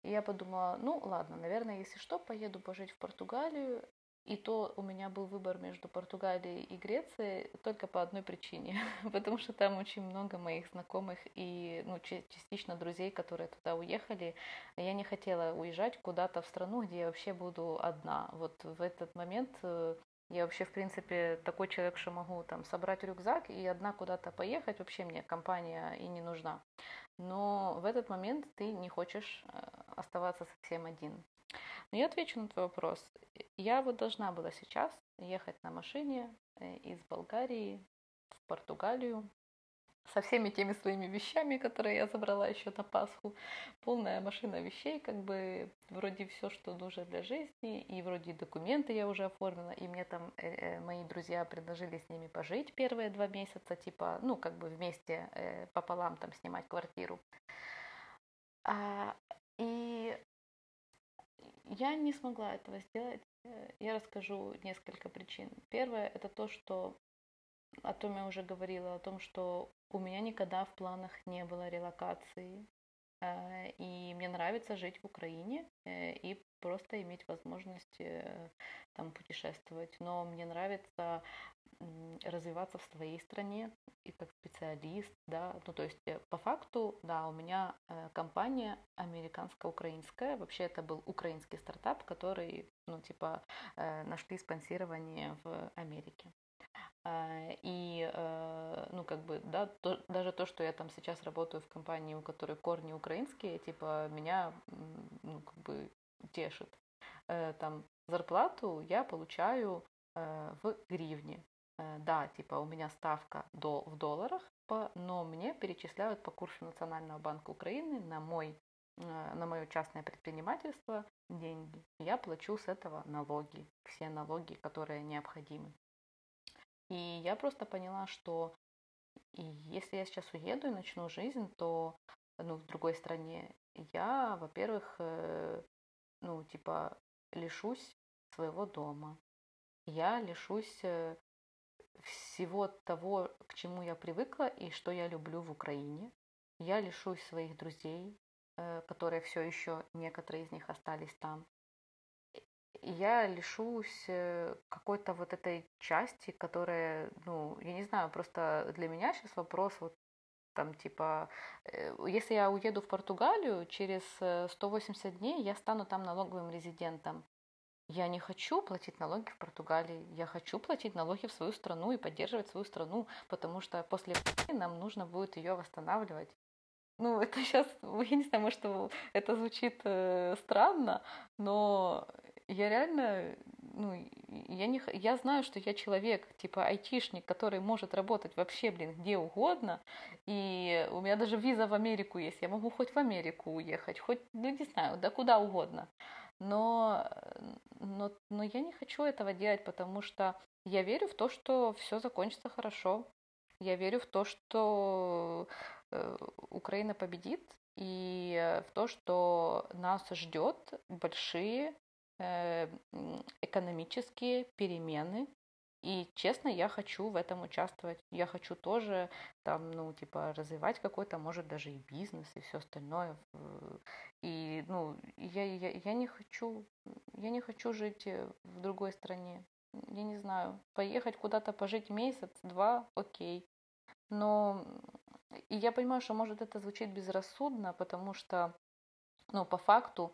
И я подумала, ну ладно, наверное, если что, поеду пожить в Португалию, и то у меня был выбор между Португалией и Грецией только по одной причине, потому что там очень много моих знакомых и ну, частично друзей, которые туда уехали. Я не хотела уезжать куда-то в страну, где я вообще буду одна. Вот в этот момент э, я вообще, в принципе, такой человек, что могу там собрать рюкзак и одна куда-то поехать. Вообще мне компания и не нужна. Но в этот момент ты не хочешь э, оставаться совсем один. Но я отвечу на твой вопрос. Я вот должна была сейчас ехать на машине э, из Болгарии в Португалию со всеми теми своими вещами, которые я забрала еще на Пасху. Полная машина вещей, как бы вроде все, что нужно для жизни, и вроде документы я уже оформила, и мне там э, э, мои друзья предложили с ними пожить первые два месяца, типа, ну, как бы вместе э, пополам там снимать квартиру. А, и я не смогла этого сделать. Э, я расскажу несколько причин. Первое – это то, что о том я уже говорила, о том, что у меня никогда в планах не было релокации. Э, и мне нравится жить в Украине э, и просто иметь возможность там путешествовать. Но мне нравится развиваться в своей стране и как специалист, да, ну то есть э, по факту, да, у меня э, компания американско-украинская, вообще это был украинский стартап, который, ну типа, э, нашли спонсирование в Америке. И, ну, как бы, да, то, даже то, что я там сейчас работаю в компании, у которой корни украинские, типа, меня, ну, как бы, тешит. Там зарплату я получаю в гривне. Э, да, типа у меня ставка до, в долларах, но мне перечисляют по курсу Национального банка Украины на мой э, на мое частное предпринимательство деньги. Я плачу с этого налоги, все налоги, которые необходимы. И я просто поняла, что если я сейчас уеду и начну жизнь, то ну, в другой стране, я, во-первых, э, ну, типа, лишусь своего дома. Я лишусь всего того, к чему я привыкла и что я люблю в Украине. Я лишусь своих друзей, э, которые все еще, некоторые из них остались там. Я лишусь э, какой-то вот этой части, которая, ну, я не знаю, просто для меня сейчас вопрос вот там типа, э, если я уеду в Португалию, через 180 дней я стану там налоговым резидентом. Я не хочу платить налоги в Португалии, я хочу платить налоги в свою страну и поддерживать свою страну, потому что после нам нужно будет ее восстанавливать. Ну, это сейчас, я не знаю, может, это звучит э, странно, но я реально, ну, я, не, я знаю, что я человек, типа айтишник, который может работать вообще, блин, где угодно, и у меня даже виза в Америку есть, я могу хоть в Америку уехать, хоть, ну, не знаю, да куда угодно но, но, но я не хочу этого делать, потому что я верю в то, что все закончится хорошо. Я верю в то, что э, Украина победит, и в то, что нас ждет большие э, экономические перемены и честно, я хочу в этом участвовать. Я хочу тоже там, ну, типа, развивать какой-то, может, даже и бизнес, и все остальное. И, ну, я, я, я не хочу, я не хочу жить э, в другой стране. Я не знаю, поехать куда-то пожить месяц, два, окей. Но и я понимаю, что, может, это звучит безрассудно, потому что, ну, по факту,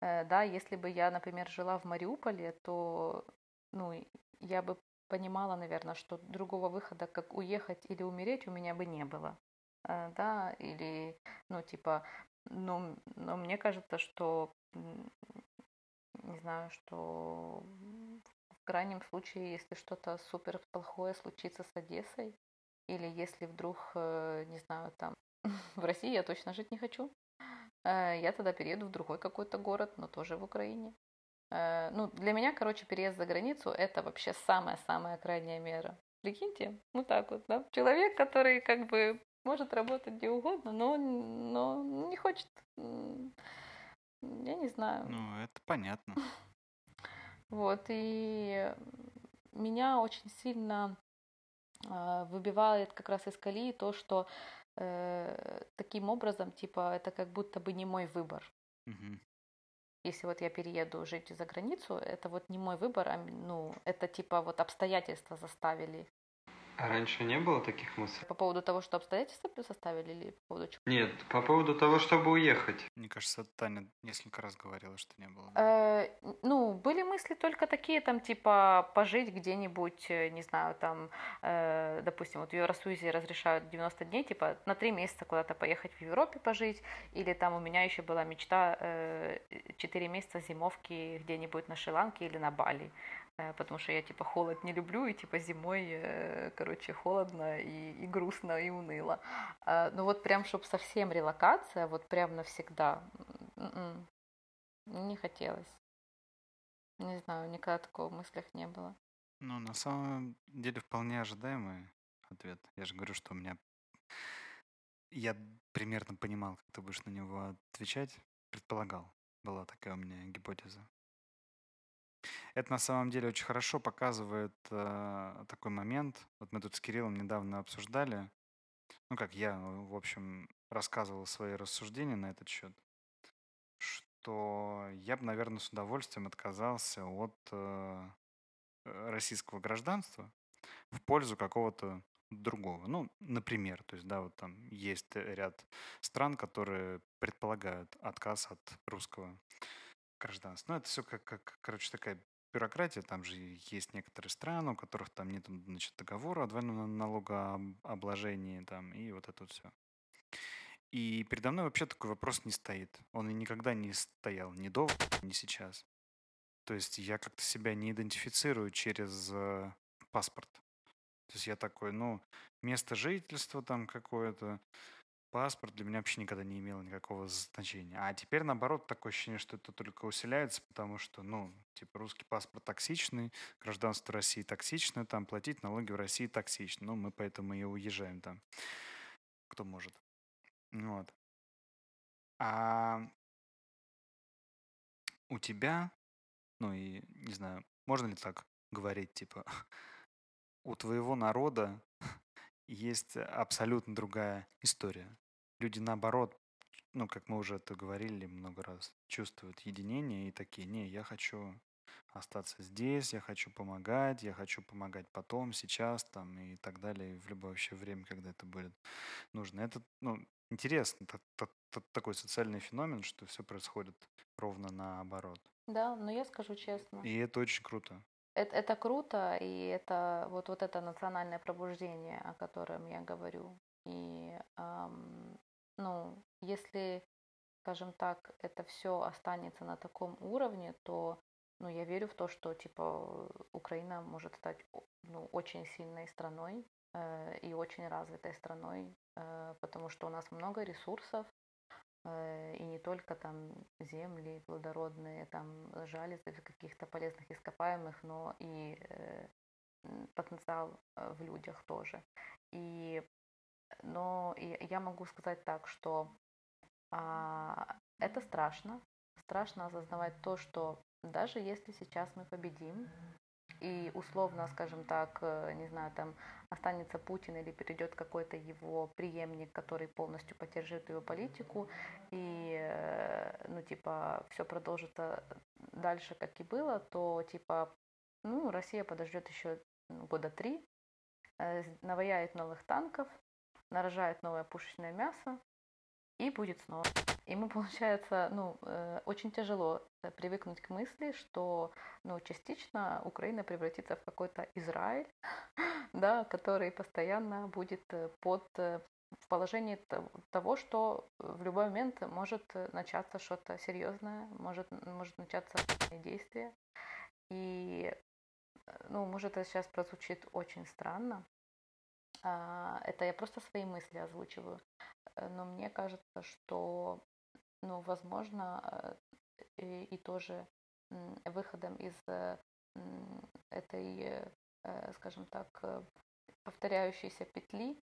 э, да, если бы я, например, жила в Мариуполе, то, ну, я бы понимала, наверное, что другого выхода, как уехать или умереть, у меня бы не было. Э, да, или, ну, типа, ну, но мне кажется, что, не знаю, что в крайнем случае, если что-то супер плохое случится с Одессой, или если вдруг, э, не знаю, там, в России я точно жить не хочу, э, я тогда перееду в другой какой-то город, но тоже в Украине. Э, ну, для меня, короче, переезд за границу – это вообще самая-самая крайняя мера. Прикиньте, вот так вот, да? Человек, который как бы может работать где угодно, но, но не хочет, я не знаю. Ну, это понятно. Вот, и меня очень сильно э, выбивает как раз из колеи то, что э, таким образом, типа, это как будто бы не мой выбор. Угу если вот я перееду жить за границу, это вот не мой выбор, а ну, это типа вот обстоятельства заставили. А раньше не было таких мыслей? По поводу того, что обстоятельства плюс оставили или по поводу чего? Нет, по поводу того, чтобы уехать. Мне кажется, Таня несколько раз говорила, что не было. Э, ну, были мысли только такие, там, типа, пожить где-нибудь, э, не знаю, там, э, допустим, вот в Евросоюзе разрешают 90 дней, типа, на 3 месяца куда-то поехать в Европе пожить, или там у меня еще была мечта э, 4 месяца зимовки где-нибудь на Шри-Ланке или на Бали. Э, потому что я типа холод не люблю, и типа зимой, э, короче, холодно и, и грустно, и уныло. А, ну вот прям, чтобы совсем релокация, вот прям навсегда, м-м, не хотелось. Не знаю, никогда такого в мыслях не было. Ну, на самом деле вполне ожидаемый ответ. Я же говорю, что у меня... Я примерно понимал, как ты будешь на него отвечать. Предполагал. Была такая у меня гипотеза. Это на самом деле очень хорошо показывает э, такой момент. Вот мы тут с Кириллом недавно обсуждали. Ну, как я, в общем, рассказывал свои рассуждения на этот счет. Что я бы, наверное, с удовольствием отказался от э, российского гражданства. в пользу какого-то другого. Ну, например, то есть, да, вот там есть ряд стран, которые предполагают отказ от русского гражданства. Ну, это все как, как, короче, такая бюрократия. Там же есть некоторые страны, у которых там нет, значит, договора о двойном налогообложении, там, и вот это вот все. И передо мной вообще такой вопрос не стоит. Он и никогда не стоял ни до, ни сейчас. То есть я как-то себя не идентифицирую через э, паспорт. То есть я такой, ну, место жительства там какое-то, паспорт для меня вообще никогда не имел никакого значения. А теперь, наоборот, такое ощущение, что это только усиляется, потому что, ну, типа, русский паспорт токсичный, гражданство России токсичное, там, платить налоги в России токсично. Ну, мы поэтому и уезжаем там, кто может. Вот. А у тебя, ну и, не знаю, можно ли так говорить, типа, у твоего народа есть абсолютно другая история. Люди, наоборот, ну, как мы уже это говорили много раз, чувствуют единение и такие, не, я хочу остаться здесь, я хочу помогать, я хочу помогать потом, сейчас там и так далее, в любое вообще время, когда это будет нужно. Это, ну, интересно, это, это, это такой социальный феномен, что все происходит ровно наоборот. Да, но я скажу честно. И это очень круто. Это, это круто, и это вот, вот это национальное пробуждение, о котором я говорю. И, эм, ну, если, скажем так, это все останется на таком уровне, то, ну, я верю в то, что, типа, Украина может стать, ну, очень сильной страной э, и очень развитой страной, э, потому что у нас много ресурсов, и не только там земли плодородные, там жалезы каких-то полезных ископаемых, но и э, потенциал э, в людях тоже. И, но я могу сказать так, что а, это страшно, страшно осознавать то, что даже если сейчас мы победим, и условно, скажем так, э, не знаю, там останется Путин или перейдет какой-то его преемник, который полностью поддержит его политику, и, э, ну, типа, все продолжится дальше, как и было, то, типа, ну, Россия подождет еще года три, э, наваяет новых танков, нарожает новое пушечное мясо, и будет снова. И мы, получается, ну, э, очень тяжело э, привыкнуть к мысли, что, ну, частично Украина превратится в какой-то Израиль, да, который постоянно будет э, под в положении того, что в любой момент может начаться что-то серьезное, может, может начаться действие. И, ну, может, это сейчас прозвучит очень странно. А, это я просто свои мысли озвучиваю. Но мне кажется, что ну, возможно, э, и, и тоже выходом из э, этой, э, скажем так, повторяющейся петли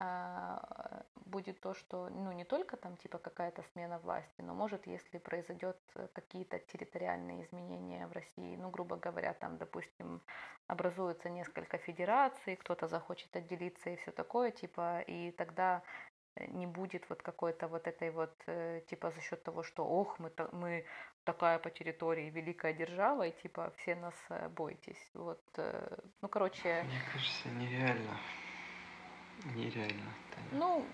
а, будет то, что, ну, не только там типа какая-то смена власти, но может, если произойдет какие-то территориальные изменения в России, ну, грубо говоря, там, допустим, образуется несколько федераций, кто-то захочет отделиться и все такое, типа, и тогда не будет вот какой-то вот этой вот, э, типа, за счет того, что, ох, мы, мы такая по территории великая держава, и, типа, все нас э, бойтесь. Вот, э, ну, короче... Мне кажется, нереально. Нереально. Ну...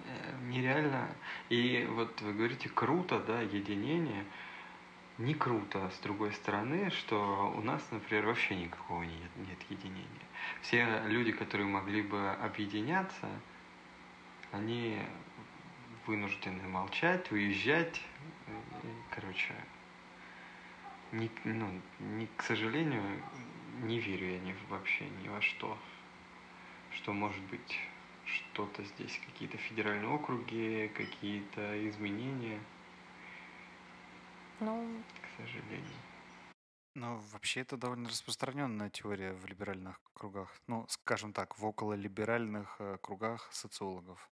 Нереально. И вот вы говорите, круто, да, единение. Не круто, с другой стороны, что у нас, например, вообще никакого нет, нет единения. Все люди, которые могли бы объединяться, они вынуждены молчать, уезжать. Короче, не, ну, не, к сожалению, не верю я ни, вообще ни во что. Что может быть что-то здесь, какие-то федеральные округи, какие-то изменения. Ну, к сожалению. Ну, вообще это довольно распространенная теория в либеральных кругах. Ну, скажем так, в окололиберальных э, кругах социологов.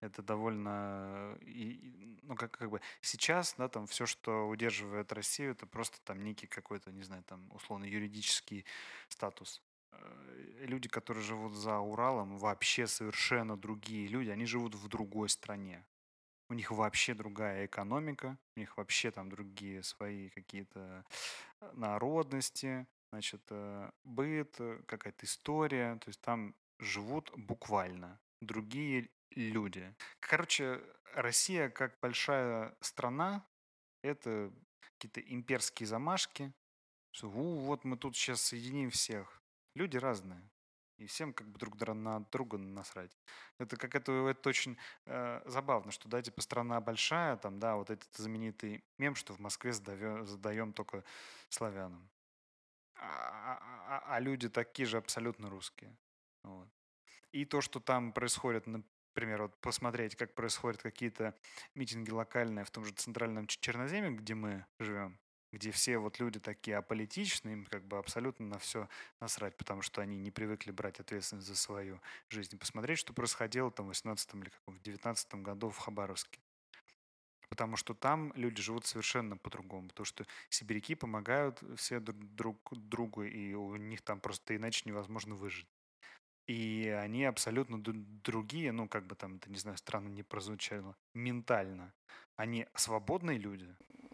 Это довольно, и, ну, как, как бы сейчас, да, там все, что удерживает Россию, это просто там некий какой-то, не знаю, там условно юридический статус. Э, люди, которые живут за Уралом, вообще совершенно другие люди, они живут в другой стране. У них вообще другая экономика, у них вообще там другие свои какие-то э, народности, значит, э, быт, э, какая-то история, то есть там живут буквально другие люди. Короче, Россия как большая страна, это какие-то имперские замашки, что «У, вот мы тут сейчас соединим всех. Люди разные. И всем как бы друг на друга насрать. Это как это, это очень э, забавно, что, да, типа страна большая, там, да, вот этот знаменитый мем, что в Москве задаем, задаем только славянам. А, а, а, а люди такие же абсолютно русские. Вот. И то, что там происходит, например, вот посмотреть, как происходят какие-то митинги локальные в том же центральном Черноземе, где мы живем, где все вот люди такие аполитичные, им как бы абсолютно на все насрать, потому что они не привыкли брать ответственность за свою жизнь. Посмотреть, что происходило там в 18 или каком, в 19 году в Хабаровске. Потому что там люди живут совершенно по-другому. Потому что сибиряки помогают все друг, друг другу, и у них там просто иначе невозможно выжить. И они абсолютно другие, ну, как бы там, это, не знаю, странно не прозвучало, ментально. Они свободные люди.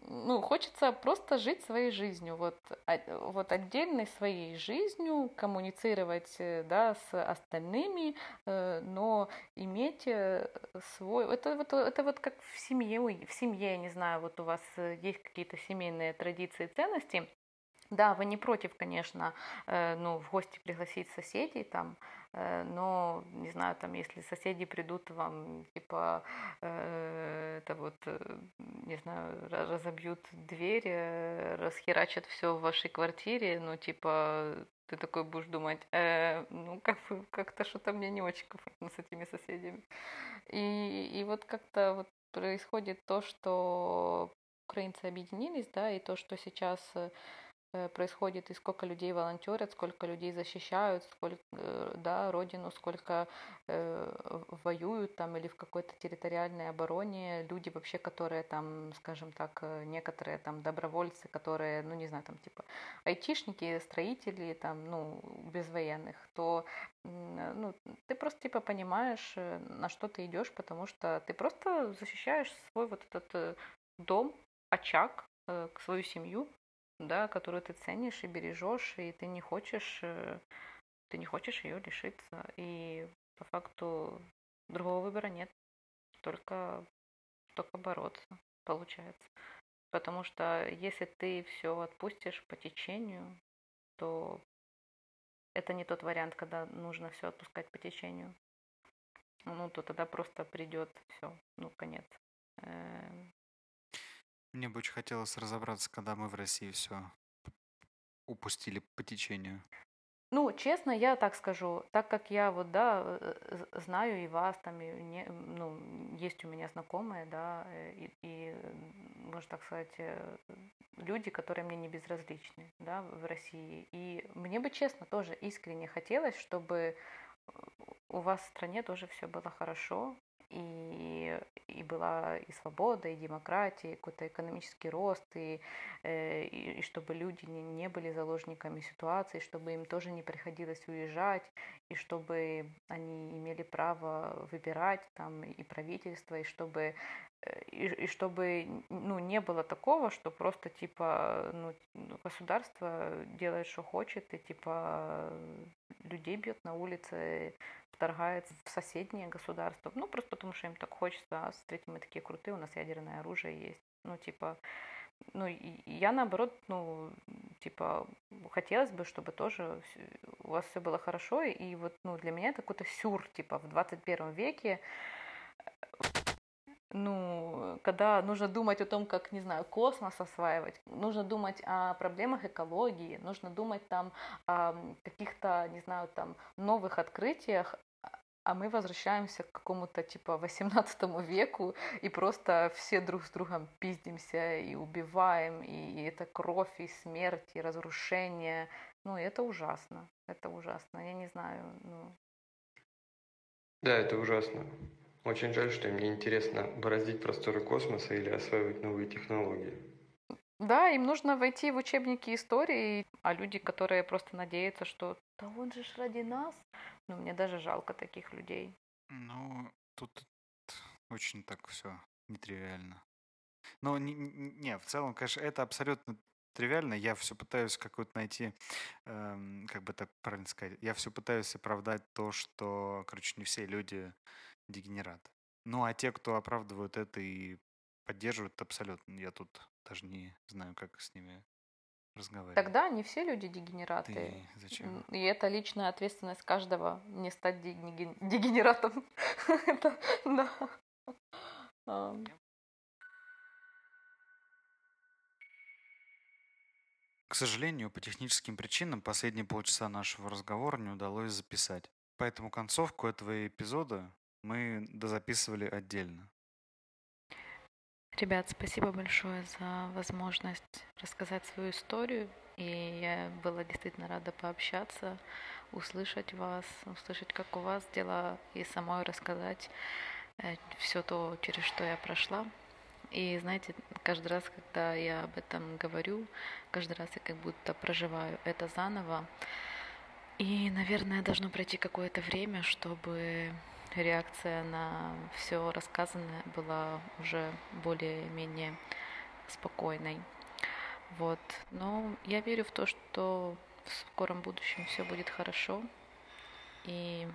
Ну, хочется просто жить своей жизнью, вот, вот отдельной своей жизнью, коммуницировать, э, да, с остальными, э, но иметь э, свой... Это вот, это вот как в семье, в семье, не знаю, вот у вас есть какие-то семейные традиции, ценности, да, вы не против, конечно, ну, в гости пригласить соседей, там, но, не знаю, там, если соседи придут вам, типа, э, это вот, э, не знаю, разобьют дверь, расхерачат все в вашей квартире, ну, типа, ты такой будешь думать, э, ну, как как-то что-то мне не очень комфортно с этими соседями. И, и вот как-то вот происходит то, что украинцы объединились, да, и то, что сейчас Э, происходит и сколько людей волонтерят, сколько людей защищают, сколько, э, да, родину, сколько э, воюют там или в какой-то территориальной обороне, люди вообще, которые там, скажем так, э, некоторые там добровольцы, которые, ну не знаю, там типа айтишники, строители, там, ну, без военных, то ну, ты просто типа понимаешь, на что ты идешь, потому что ты просто защищаешь свой вот этот дом, очаг, свою семью, да, которую ты ценишь и бережешь, и ты не хочешь, э, ты не хочешь ее лишиться. И по факту другого выбора нет. Только, только бороться, получается. Потому что если ты все отпустишь по течению, то это не тот вариант, когда нужно все отпускать по течению. Ну, то тогда просто придет все, ну, конец. Мне бы очень хотелось разобраться, когда мы в России все упустили по течению. Ну, честно, я так скажу, так как я вот, да, э, знаю и вас, там, и не, ну, есть у меня знакомые, да, э, и, и, можно так сказать, э, люди, которые мне не безразличны, да, в России. И мне бы, честно, тоже искренне хотелось, чтобы у вас в стране тоже все было хорошо, и, и была и свобода, и демократия, и какой-то экономический рост, и, э, и, и чтобы люди не, не были заложниками ситуации, чтобы им тоже не приходилось уезжать, и чтобы они имели право выбирать там и правительство, и чтобы э, и, и чтобы ну, не было такого, что просто типа ну, государство делает, что хочет, и типа людей бьет на улице, вторгается в соседние государства. Ну, просто потому что им так хочется. А смотрите, мы такие крутые, у нас ядерное оружие есть. Ну, типа, ну, я наоборот, ну, типа, хотелось бы, чтобы тоже у вас все было хорошо. И вот, ну, для меня это какой-то сюр, типа, в 21 веке ну, когда нужно думать о том, как, не знаю, космос осваивать, нужно думать о проблемах экологии, нужно думать там о каких-то, не знаю, там новых открытиях, а мы возвращаемся к какому-то типа 18 веку и просто все друг с другом пиздимся и убиваем, и это кровь, и смерть, и разрушение. Ну, это ужасно. Это ужасно. Я не знаю, ну... Да, это ужасно. Очень жаль, что им не интересно бороздить просторы космоса или осваивать новые технологии. Да, им нужно войти в учебники истории, а люди, которые просто надеются, что да он же ради нас, ну, мне даже жалко таких людей. Ну, тут очень так все нетривиально. Но не, не, в целом, конечно, это абсолютно тривиально. Я все пытаюсь какую-то найти, эм, как бы так правильно сказать, я все пытаюсь оправдать то, что, короче, не все люди дегенераты. Ну, а те, кто оправдывают это и поддерживают, абсолютно. Я тут даже не знаю, как с ними разговаривать. Тогда не все люди дегенераты. Ты зачем? И это личная ответственность каждого не стать деге- дегенератом. Это, да. А, К сожалению, по техническим причинам последние полчаса нашего разговора не удалось записать. Поэтому концовку этого эпизода мы дозаписывали отдельно. Ребят, спасибо большое за возможность рассказать свою историю. И я была действительно рада пообщаться, услышать вас, услышать, как у вас дела, и самой рассказать все то, через что я прошла. И знаете, каждый раз, когда я об этом говорю, каждый раз я как будто проживаю это заново. И, наверное, должно пройти какое-то время, чтобы реакция на все рассказанное была уже более-менее спокойной. Вот. Но я верю в то, что в скором будущем все будет хорошо, и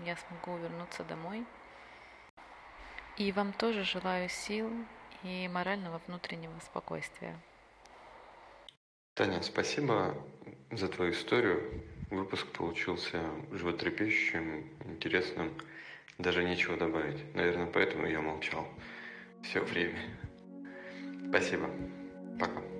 я смогу вернуться домой. И вам тоже желаю сил и морального внутреннего спокойствия. Таня, спасибо за твою историю. Выпуск получился животрепещущим, интересным. Даже нечего добавить. Наверное, поэтому я молчал все время. Спасибо. Пока.